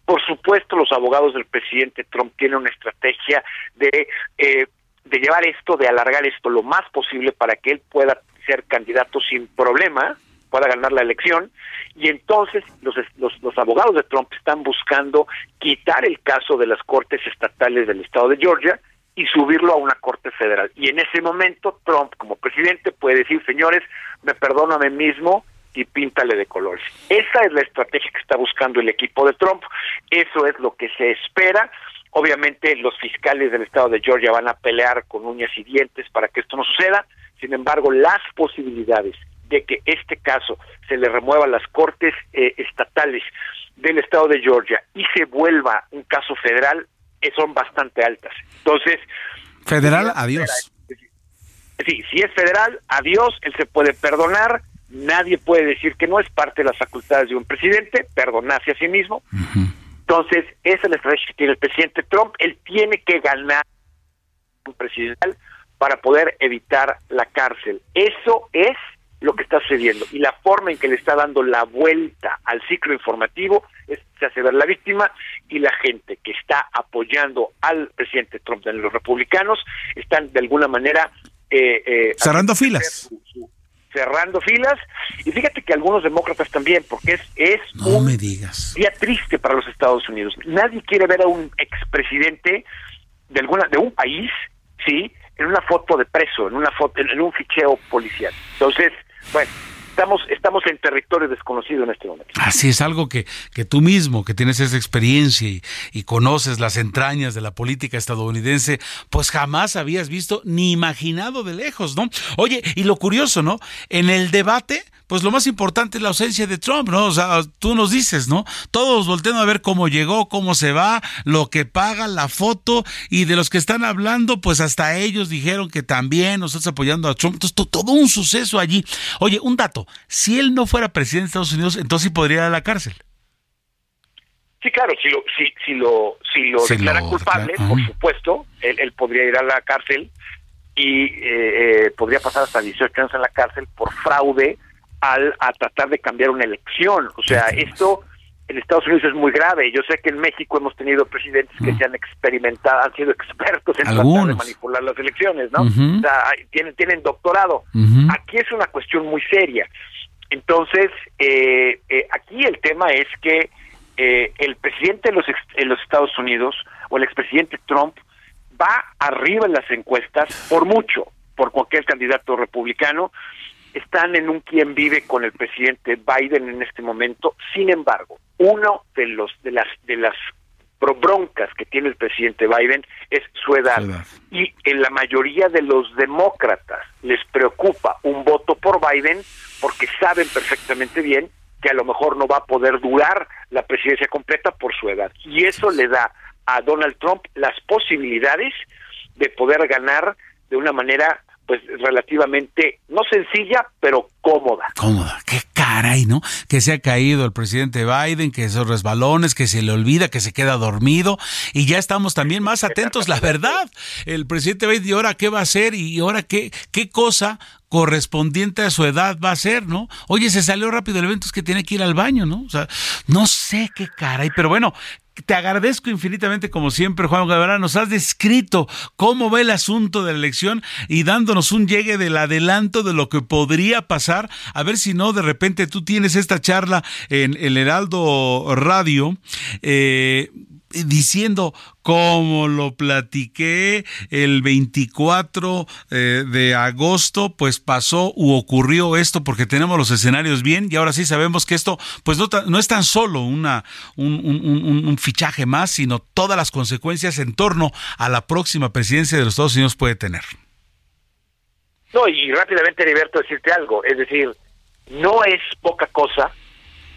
Por supuesto, los abogados del presidente Trump tienen una estrategia de, eh, de llevar esto, de alargar esto lo más posible para que él pueda ser candidato sin problema, pueda ganar la elección y entonces los, los, abogados de Trump están buscando quitar el caso de las cortes estatales del estado de Georgia y subirlo a una corte federal. Y en ese momento Trump como presidente puede decir, señores, me perdono a mí mismo y píntale de colores. Esa es la estrategia que está buscando el equipo de Trump, eso es lo que se espera. Obviamente los fiscales del estado de Georgia van a pelear con uñas y dientes para que esto no suceda. Sin embargo, las posibilidades de que este caso se le remueva a las cortes eh, estatales del estado de Georgia y se vuelva un caso federal eh, son bastante altas. Entonces, federal, adiós. Sí, si es federal, adiós, él se puede perdonar, nadie puede decir que no es parte de las facultades de un presidente, perdonarse a sí mismo. Entonces, esa es la estrategia que tiene el presidente Trump. Él tiene que ganar un presidencial para poder evitar la cárcel. Eso es lo que está sucediendo. Y la forma en que le está dando la vuelta al ciclo informativo es se hace ver la víctima y la gente que está apoyando al presidente Trump de los republicanos están de alguna manera eh, eh, cerrando filas. cerrando filas y fíjate que algunos demócratas también porque es es un me digas. día triste para los Estados Unidos nadie quiere ver a un expresidente de alguna de un país sí en una foto de preso en una foto en un ficheo policial entonces bueno, estamos, estamos en territorio desconocido en este momento. Así es algo que, que tú mismo, que tienes esa experiencia y, y, conoces las entrañas de la política estadounidense, pues jamás habías visto ni imaginado de lejos, ¿no? Oye, y lo curioso, ¿no? En el debate pues lo más importante es la ausencia de Trump, ¿no? O sea, tú nos dices, ¿no? Todos volteando a ver cómo llegó, cómo se va, lo que paga, la foto, y de los que están hablando, pues hasta ellos dijeron que también nosotros apoyando a Trump. Entonces, todo un suceso allí. Oye, un dato, si él no fuera presidente de Estados Unidos, entonces sí podría ir a la cárcel. Sí, claro, si lo, si, si lo, si lo declara culpable, por supuesto, él, podría ir a la cárcel y eh, eh, podría pasar hasta 18 años en la cárcel por fraude al a tratar de cambiar una elección. O sea, esto en Estados Unidos es muy grave. Yo sé que en México hemos tenido presidentes que se han experimentado, han sido expertos en tratar de manipular las elecciones, ¿no? O sea, tienen, tienen doctorado. Aquí es una cuestión muy seria. Entonces, eh, eh, aquí el tema es que eh, el presidente de los, de los Estados Unidos o el expresidente Trump va arriba en las encuestas por mucho, por cualquier candidato republicano, están en un quien vive con el presidente Biden en este momento. Sin embargo, uno de los de las de las broncas que tiene el presidente Biden es su edad. Y en la mayoría de los demócratas les preocupa un voto por Biden porque saben perfectamente bien que a lo mejor no va a poder durar la presidencia completa por su edad. Y eso le da a Donald Trump las posibilidades de poder ganar de una manera pues relativamente, no sencilla, pero cómoda. Cómoda, qué caray, ¿no? Que se ha caído el presidente Biden, que esos resbalones, que se le olvida, que se queda dormido, y ya estamos también más atentos, la verdad. El presidente Biden, ¿y ahora qué va a hacer? ¿Y ahora qué, qué cosa correspondiente a su edad va a ser, ¿no? Oye, se salió rápido el evento, es que tiene que ir al baño, ¿no? O sea, no sé qué caray, pero bueno, te agradezco infinitamente, como siempre, Juan Guevara. Nos has descrito cómo va el asunto de la elección y dándonos un llegue del adelanto de lo que podría pasar. A ver si no, de repente tú tienes esta charla en el Heraldo Radio. Eh, diciendo como lo platiqué el 24 eh, de agosto, pues pasó u ocurrió esto porque tenemos los escenarios bien y ahora sí sabemos que esto pues no, no es tan solo una, un, un, fichaje más, sino todas las consecuencias en torno a la próxima presidencia de los Estados Unidos puede tener. No, y rápidamente, Heriberto, decirte algo, es decir, no es poca cosa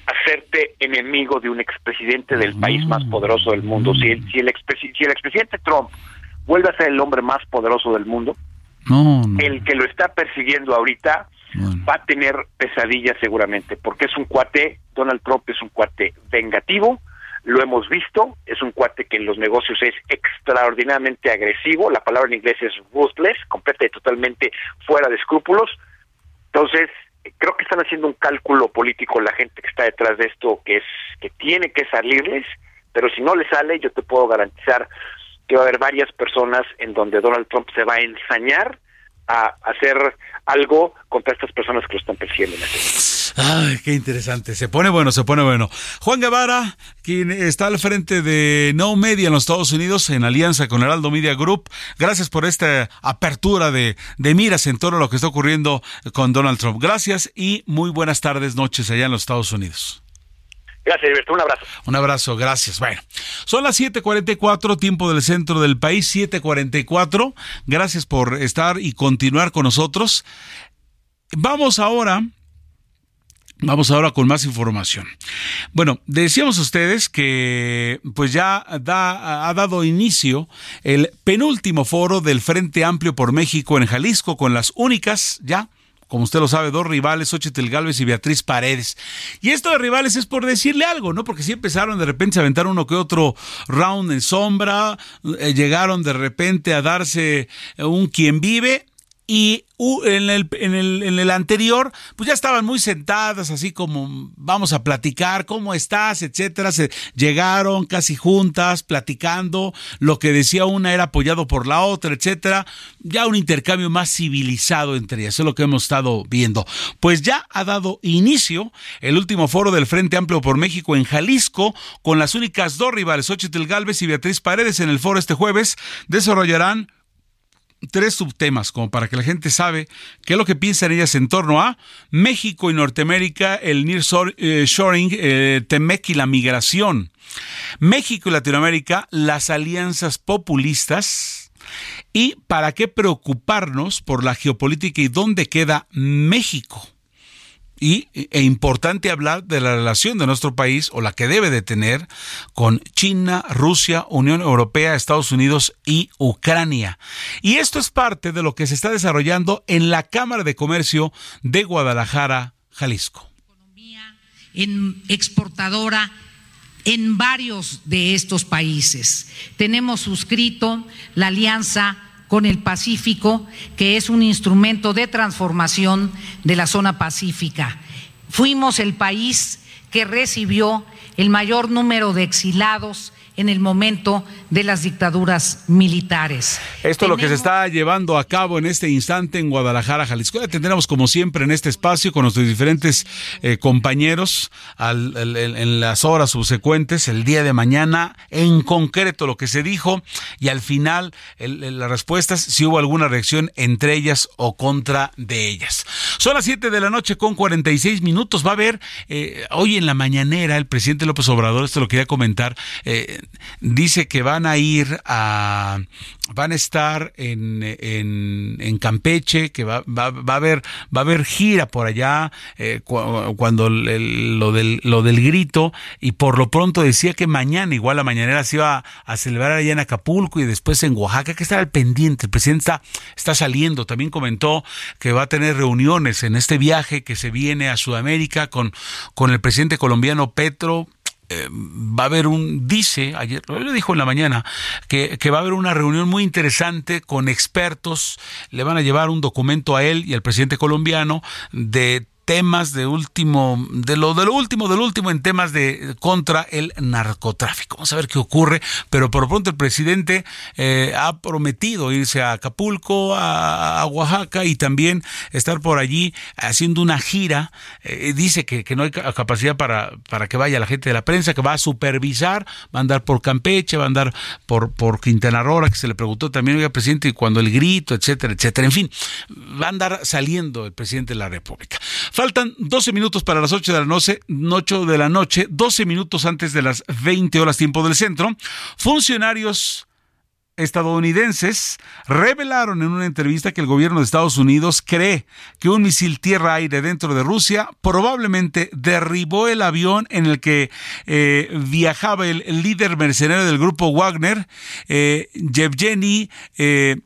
hacerte enemigo de un expresidente del país más poderoso del mundo. Si el, si el, si el expresidente Trump vuelve a ser el hombre más poderoso del mundo, el que lo está persiguiendo ahorita va a tener pesadillas seguramente, porque es un cuate, Donald Trump es un cuate vengativo, lo hemos visto, es un cuate que en los negocios es extraordinariamente agresivo, la palabra en inglés es ruthless, completa y totalmente fuera de escrúpulos. Entonces, creo que están haciendo un cálculo político la gente que está detrás de esto, que es que tiene que salirles, pero si no le sale, yo te puedo garantizar que va a haber varias personas en donde Donald Trump se va a ensañar a hacer algo contra estas personas que lo están persiguiendo. Ay, qué interesante. Se pone bueno, se pone bueno. Juan Guevara, quien está al frente de No Media en los Estados Unidos, en alianza con Heraldo Media Group. Gracias por esta apertura de, de miras en torno a lo que está ocurriendo con Donald Trump. Gracias y muy buenas tardes, noches allá en los Estados Unidos. Gracias, Alberto. Un abrazo. Un abrazo, gracias. Bueno, son las 7:44, tiempo del centro del país, 7:44. Gracias por estar y continuar con nosotros. Vamos ahora. Vamos ahora con más información. Bueno, decíamos ustedes que pues ya ha dado inicio el penúltimo foro del Frente Amplio por México en Jalisco con las únicas ya como usted lo sabe, dos rivales, Xochitl Galvez y Beatriz Paredes. Y esto de rivales es por decirle algo, ¿no? Porque sí empezaron de repente a aventar uno que otro round en sombra, eh, llegaron de repente a darse un quien vive y en el, en, el, en el anterior, pues ya estaban muy sentadas, así como vamos a platicar, ¿cómo estás? etcétera. Se llegaron casi juntas, platicando. Lo que decía una era apoyado por la otra, etcétera. Ya un intercambio más civilizado entre ellas. Es lo que hemos estado viendo. Pues ya ha dado inicio el último foro del Frente Amplio por México en Jalisco, con las únicas dos rivales, Xochitl Galvez y Beatriz Paredes, en el foro este jueves. Desarrollarán tres subtemas, como para que la gente sabe qué es lo que piensan ellas en torno a México y Norteamérica, el nearshoring, eh, Temec y la migración. México y Latinoamérica, las alianzas populistas. Y para qué preocuparnos por la geopolítica y dónde queda México y, e importante hablar de la relación de nuestro país o la que debe de tener con China, Rusia, Unión Europea, Estados Unidos y Ucrania. Y esto es parte de lo que se está desarrollando en la Cámara de Comercio de Guadalajara, Jalisco. En exportadora en varios de estos países. Tenemos suscrito la alianza con el Pacífico, que es un instrumento de transformación de la zona pacífica. Fuimos el país que recibió el mayor número de exilados en el momento de las dictaduras militares. Esto es lo que se está llevando a cabo en este instante en Guadalajara, Jalisco. Ya tendremos como siempre en este espacio con nuestros diferentes eh, compañeros en las horas subsecuentes, el día de mañana, en concreto lo que se dijo y al final las respuestas, si hubo alguna reacción entre ellas o contra de ellas. Son las 7 de la noche con 46 minutos. Va a haber eh, hoy en la mañanera el presidente López Obrador, esto lo quería comentar, eh, dice que van a ir a van a estar en, en, Campeche, que va, va, va, a haber va a haber gira por allá eh, cuando lo del lo del grito y por lo pronto decía que mañana igual la mañanera se iba a, celebrar allá en Acapulco y después en Oaxaca, que estar al pendiente. El presidente está, está saliendo. También comentó que va a tener reuniones en este viaje que se viene a Sudamérica con, con el presidente colombiano Petro eh, va a haber un, dice, ayer, lo dijo en la mañana, que, que, va a haber una reunión muy interesante con expertos, le van a llevar un documento a él y al presidente colombiano de temas de último, de lo, de lo último, del último en temas de contra el narcotráfico. Vamos a ver qué ocurre, pero por pronto el presidente eh, ha prometido irse a Acapulco, a, Oaxaca y también estar por allí haciendo una gira. Eh, dice que, no hay capacidad para, para que vaya la gente de la prensa, que va a supervisar, va a andar por Campeche, va a andar por, por Quintana Roo, que se le preguntó también, oiga, presidente, y cuando el grito, etcétera, etcétera. En fin, va a andar saliendo el presidente de la República. Faltan 12 minutos para las 8 de la noche, 8 de la noche, 12 minutos antes de las 20 horas tiempo del centro. Funcionarios estadounidenses revelaron en una entrevista que el gobierno de Estados Unidos cree que un misil tierra-aire dentro de Rusia probablemente derribó el avión en el que eh, viajaba el, líder mercenario del grupo Wagner, eh, Yevgeny eh.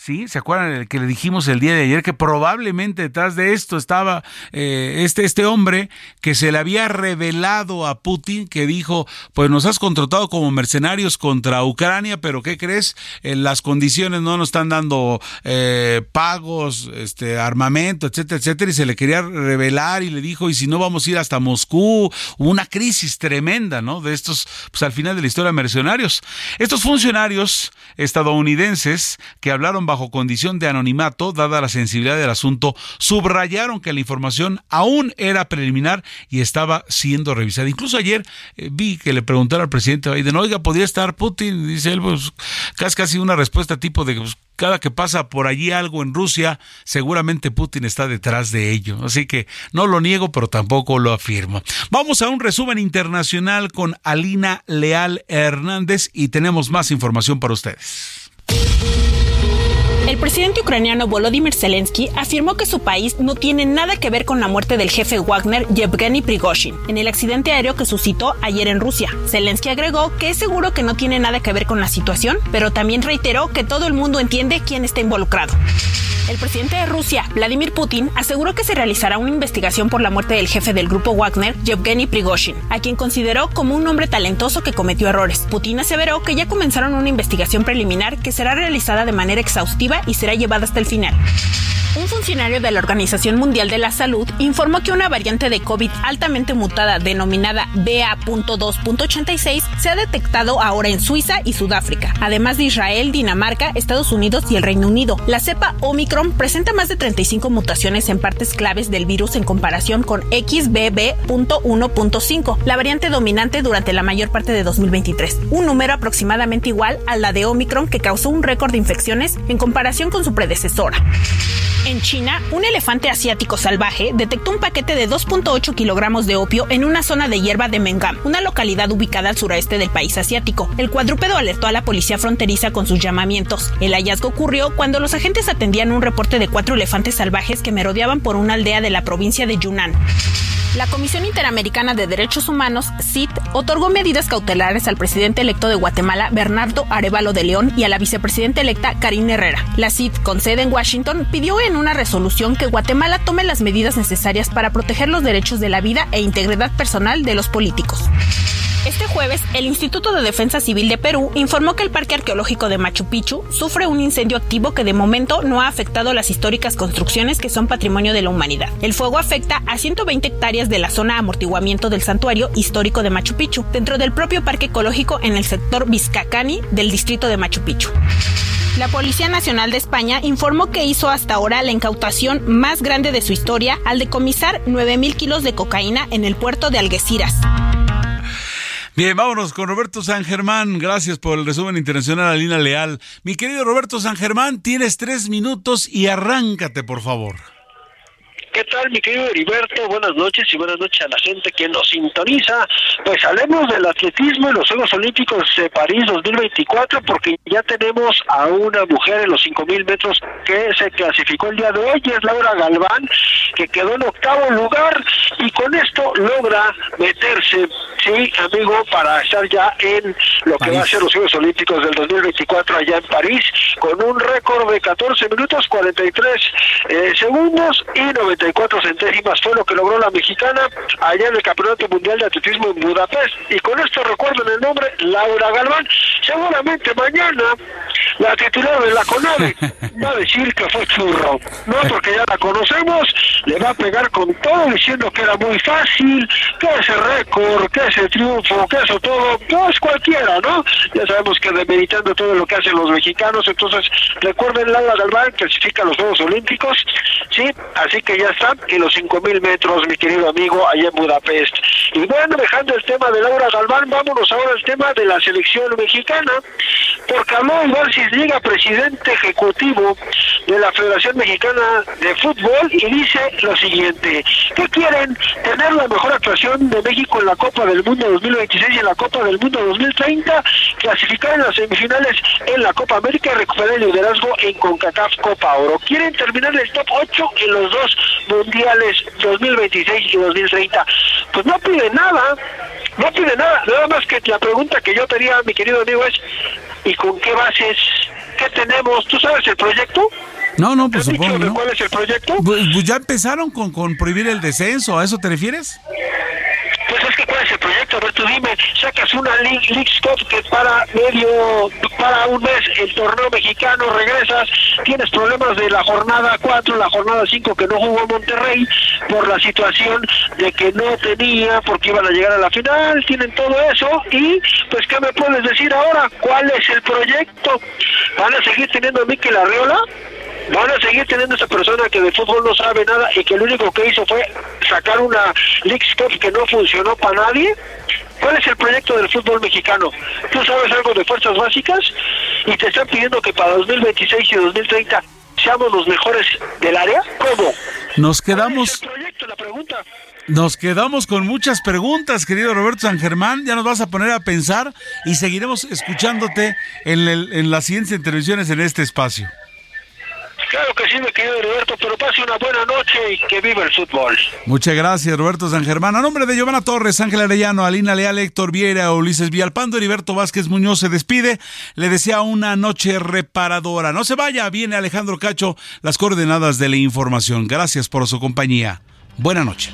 ¿Sí? ¿Se acuerdan del que le dijimos el día de ayer que probablemente detrás de esto estaba eh, este, este hombre que se le había revelado a Putin, que dijo, pues nos has contratado como mercenarios contra Ucrania, pero ¿qué crees? Eh, las condiciones no nos están dando eh, pagos, este, armamento, etcétera, etcétera, y se le quería revelar y le dijo, y si no vamos a ir hasta Moscú, una crisis tremenda, ¿no? De estos, pues al final de la historia mercenarios. Estos funcionarios estadounidenses que hablaron bajo condición de anonimato, dada la sensibilidad del asunto, subrayaron que la información aún era preliminar y estaba siendo revisada. Incluso ayer eh, vi que le preguntaron al presidente Biden, oiga, ¿podría estar Putin? Dice él, pues casi, casi una respuesta tipo de... Pues, cada que pasa por allí algo en Rusia, seguramente Putin está detrás de ello. Así que no lo niego, pero tampoco lo afirmo. Vamos a un resumen internacional con Alina Leal Hernández y tenemos más información para ustedes. Presidente ucraniano Volodymyr Zelensky afirmó que su país no tiene nada que ver con la muerte del jefe Wagner Yevgeny Prigozhin en el accidente aéreo que suscitó ayer en Rusia. Zelensky agregó que es seguro que no tiene nada que ver con la situación, pero también reiteró que todo el mundo entiende quién está involucrado. El presidente de Rusia, Vladimir Putin, aseguró que se realizará una investigación por la muerte del jefe del grupo Wagner, Yevgeny Prigozhin, a quien consideró como un hombre talentoso que cometió errores. Putin aseveró que ya comenzaron una investigación preliminar que será realizada de manera exhaustiva y será llevada hasta el final. Un funcionario de la Organización Mundial de la Salud informó que una variante de COVID altamente mutada denominada BA.2.86 se ha detectado ahora en Suiza y Sudáfrica, además de Israel, Dinamarca, Estados Unidos y el Reino Unido. La cepa Omicron presenta más de 35 mutaciones en partes claves del virus en comparación con XBB.1.5, la variante dominante durante la mayor parte de 2023, un número aproximadamente igual a la de Omicron que causó un récord de infecciones en comparación con su predecesora. En China, un elefante asiático salvaje detectó un paquete de 2.8 kilogramos de opio en una zona de hierba de Mengam, una localidad ubicada al suroeste del país asiático. El cuadrúpedo alertó a la policía fronteriza con sus llamamientos. El hallazgo ocurrió cuando los agentes atendían un reporte de cuatro elefantes salvajes que merodeaban por una aldea de la provincia de Yunnan. La Comisión Interamericana de Derechos Humanos, CIT, otorgó medidas cautelares al presidente electo de Guatemala, Bernardo Arevalo de León, y a la vicepresidenta electa, Karine Herrera. La CIT, con sede en Washington, pidió en una resolución que Guatemala tome las medidas necesarias para proteger los derechos de la vida e integridad personal de los políticos. Este jueves, el Instituto de Defensa Civil de Perú informó que el Parque Arqueológico de Machu Picchu sufre un incendio activo que de momento no ha afectado las históricas construcciones que son patrimonio de la humanidad. El fuego afecta a 120 hectáreas de la zona amortiguamiento del santuario histórico de Machu Picchu, dentro del propio Parque Ecológico en el sector Vizcacani del distrito de Machu Picchu. La Policía Nacional de España informó que hizo hasta ahora la incautación más grande de su historia al decomisar 9.000 kilos de cocaína en el puerto de Algeciras. Bien, vámonos con Roberto San Germán. Gracias por el resumen internacional a Lina Leal. Mi querido Roberto San Germán, tienes tres minutos y arráncate, por favor. ¿Qué tal, mi querido Heriberto? Buenas noches y buenas noches a la gente que nos sintoniza. Pues hablemos del atletismo y los Juegos Olímpicos de París 2024 porque ya tenemos a una mujer en los 5.000 metros que se clasificó el día de hoy, es Laura Galván, que quedó en octavo lugar y con esto logra meterse, sí, amigo, para estar ya en lo que va a ser los Juegos Olímpicos del 2024 allá en París, con un récord de 14 minutos 43 eh, segundos y 90 cuatro centésimas fue lo que logró la mexicana allá en el Campeonato Mundial de Atletismo en Budapest. Y con esto recuerden el nombre, Laura Galván. Seguramente mañana la titular de la CONADE [LAUGHS] va a decir que fue churro. No, porque ya la conocemos, le va a pegar con todo diciendo que era muy fácil, que ese récord, que ese triunfo, que eso todo, pues cualquiera, ¿no? Ya sabemos que demeritando todo lo que hacen los mexicanos, entonces recuerden Laura Galván clasifica los Juegos Olímpicos, sí, así que ya está en los 5.000 metros, mi querido amigo, allá en Budapest. Y bueno, dejando el tema de Laura Galván, vámonos ahora al tema de la selección mexicana, porque habló Iván Cisniega, presidente ejecutivo de la Federación Mexicana de Fútbol, y dice lo siguiente, ¿qué quieren? Tener la mejor actuación de México en la Copa del Mundo 2026 y en la Copa del Mundo 2030, clasificar en las semifinales en la Copa América y recuperar el liderazgo en CONCACAF Copa Oro. Quieren terminar el top 8 en los dos mundiales 2026 y 2030. Pues no pide nada, no pide nada. Nada más que la pregunta que yo tenía, mi querido amigo, es ¿y con qué bases? ¿Qué tenemos? ¿Tú sabes el proyecto? No, no, pues supongo no. ¿Cuál es el proyecto? Pues, pues, ya empezaron con, con prohibir el descenso, ¿a eso te refieres? Pues es que cuál es el proyecto, a ver tú dime, sacas una League, League Cup que para medio, para un mes el torneo mexicano, regresas, tienes problemas de la jornada 4, la jornada 5 que no jugó Monterrey por la situación de que no tenía, porque iban a llegar a la final, tienen todo eso y pues ¿qué me puedes decir ahora? ¿Cuál es el proyecto? ¿Van a seguir teniendo a Mikel Arreola? Van a seguir teniendo esa persona que de fútbol no sabe nada y que lo único que hizo fue sacar una League Cup que no funcionó para nadie. ¿Cuál es el proyecto del fútbol mexicano? ¿Tú sabes algo de fuerzas básicas? Y te están pidiendo que para 2026 y 2030 seamos los mejores del área. ¿Cómo? Nos quedamos... ¿Cuál es el proyecto? La pregunta. Nos quedamos con muchas preguntas, querido Roberto San Germán. Ya nos vas a poner a pensar y seguiremos escuchándote en, el, en las siguientes intervenciones en este espacio. Mi querido Roberto, pero pase una buena noche y que viva el fútbol. Muchas gracias, Roberto San Germán. A nombre de Giovanna Torres, Ángel Arellano, Alina Leal, Héctor Viera, Ulises Villalpando, Heriberto Vázquez Muñoz se despide. Le desea una noche reparadora. No se vaya, viene Alejandro Cacho, las coordenadas de la información. Gracias por su compañía. Buena noche.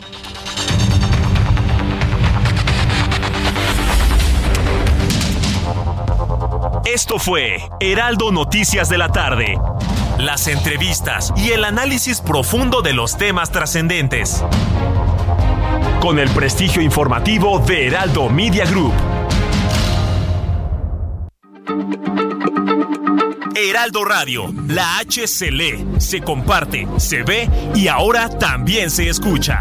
Esto fue Heraldo Noticias de la tarde. Las entrevistas y el análisis profundo de los temas trascendentes. Con el prestigio informativo de Heraldo Media Group. Heraldo Radio, la H se lee, se comparte, se ve y ahora también se escucha.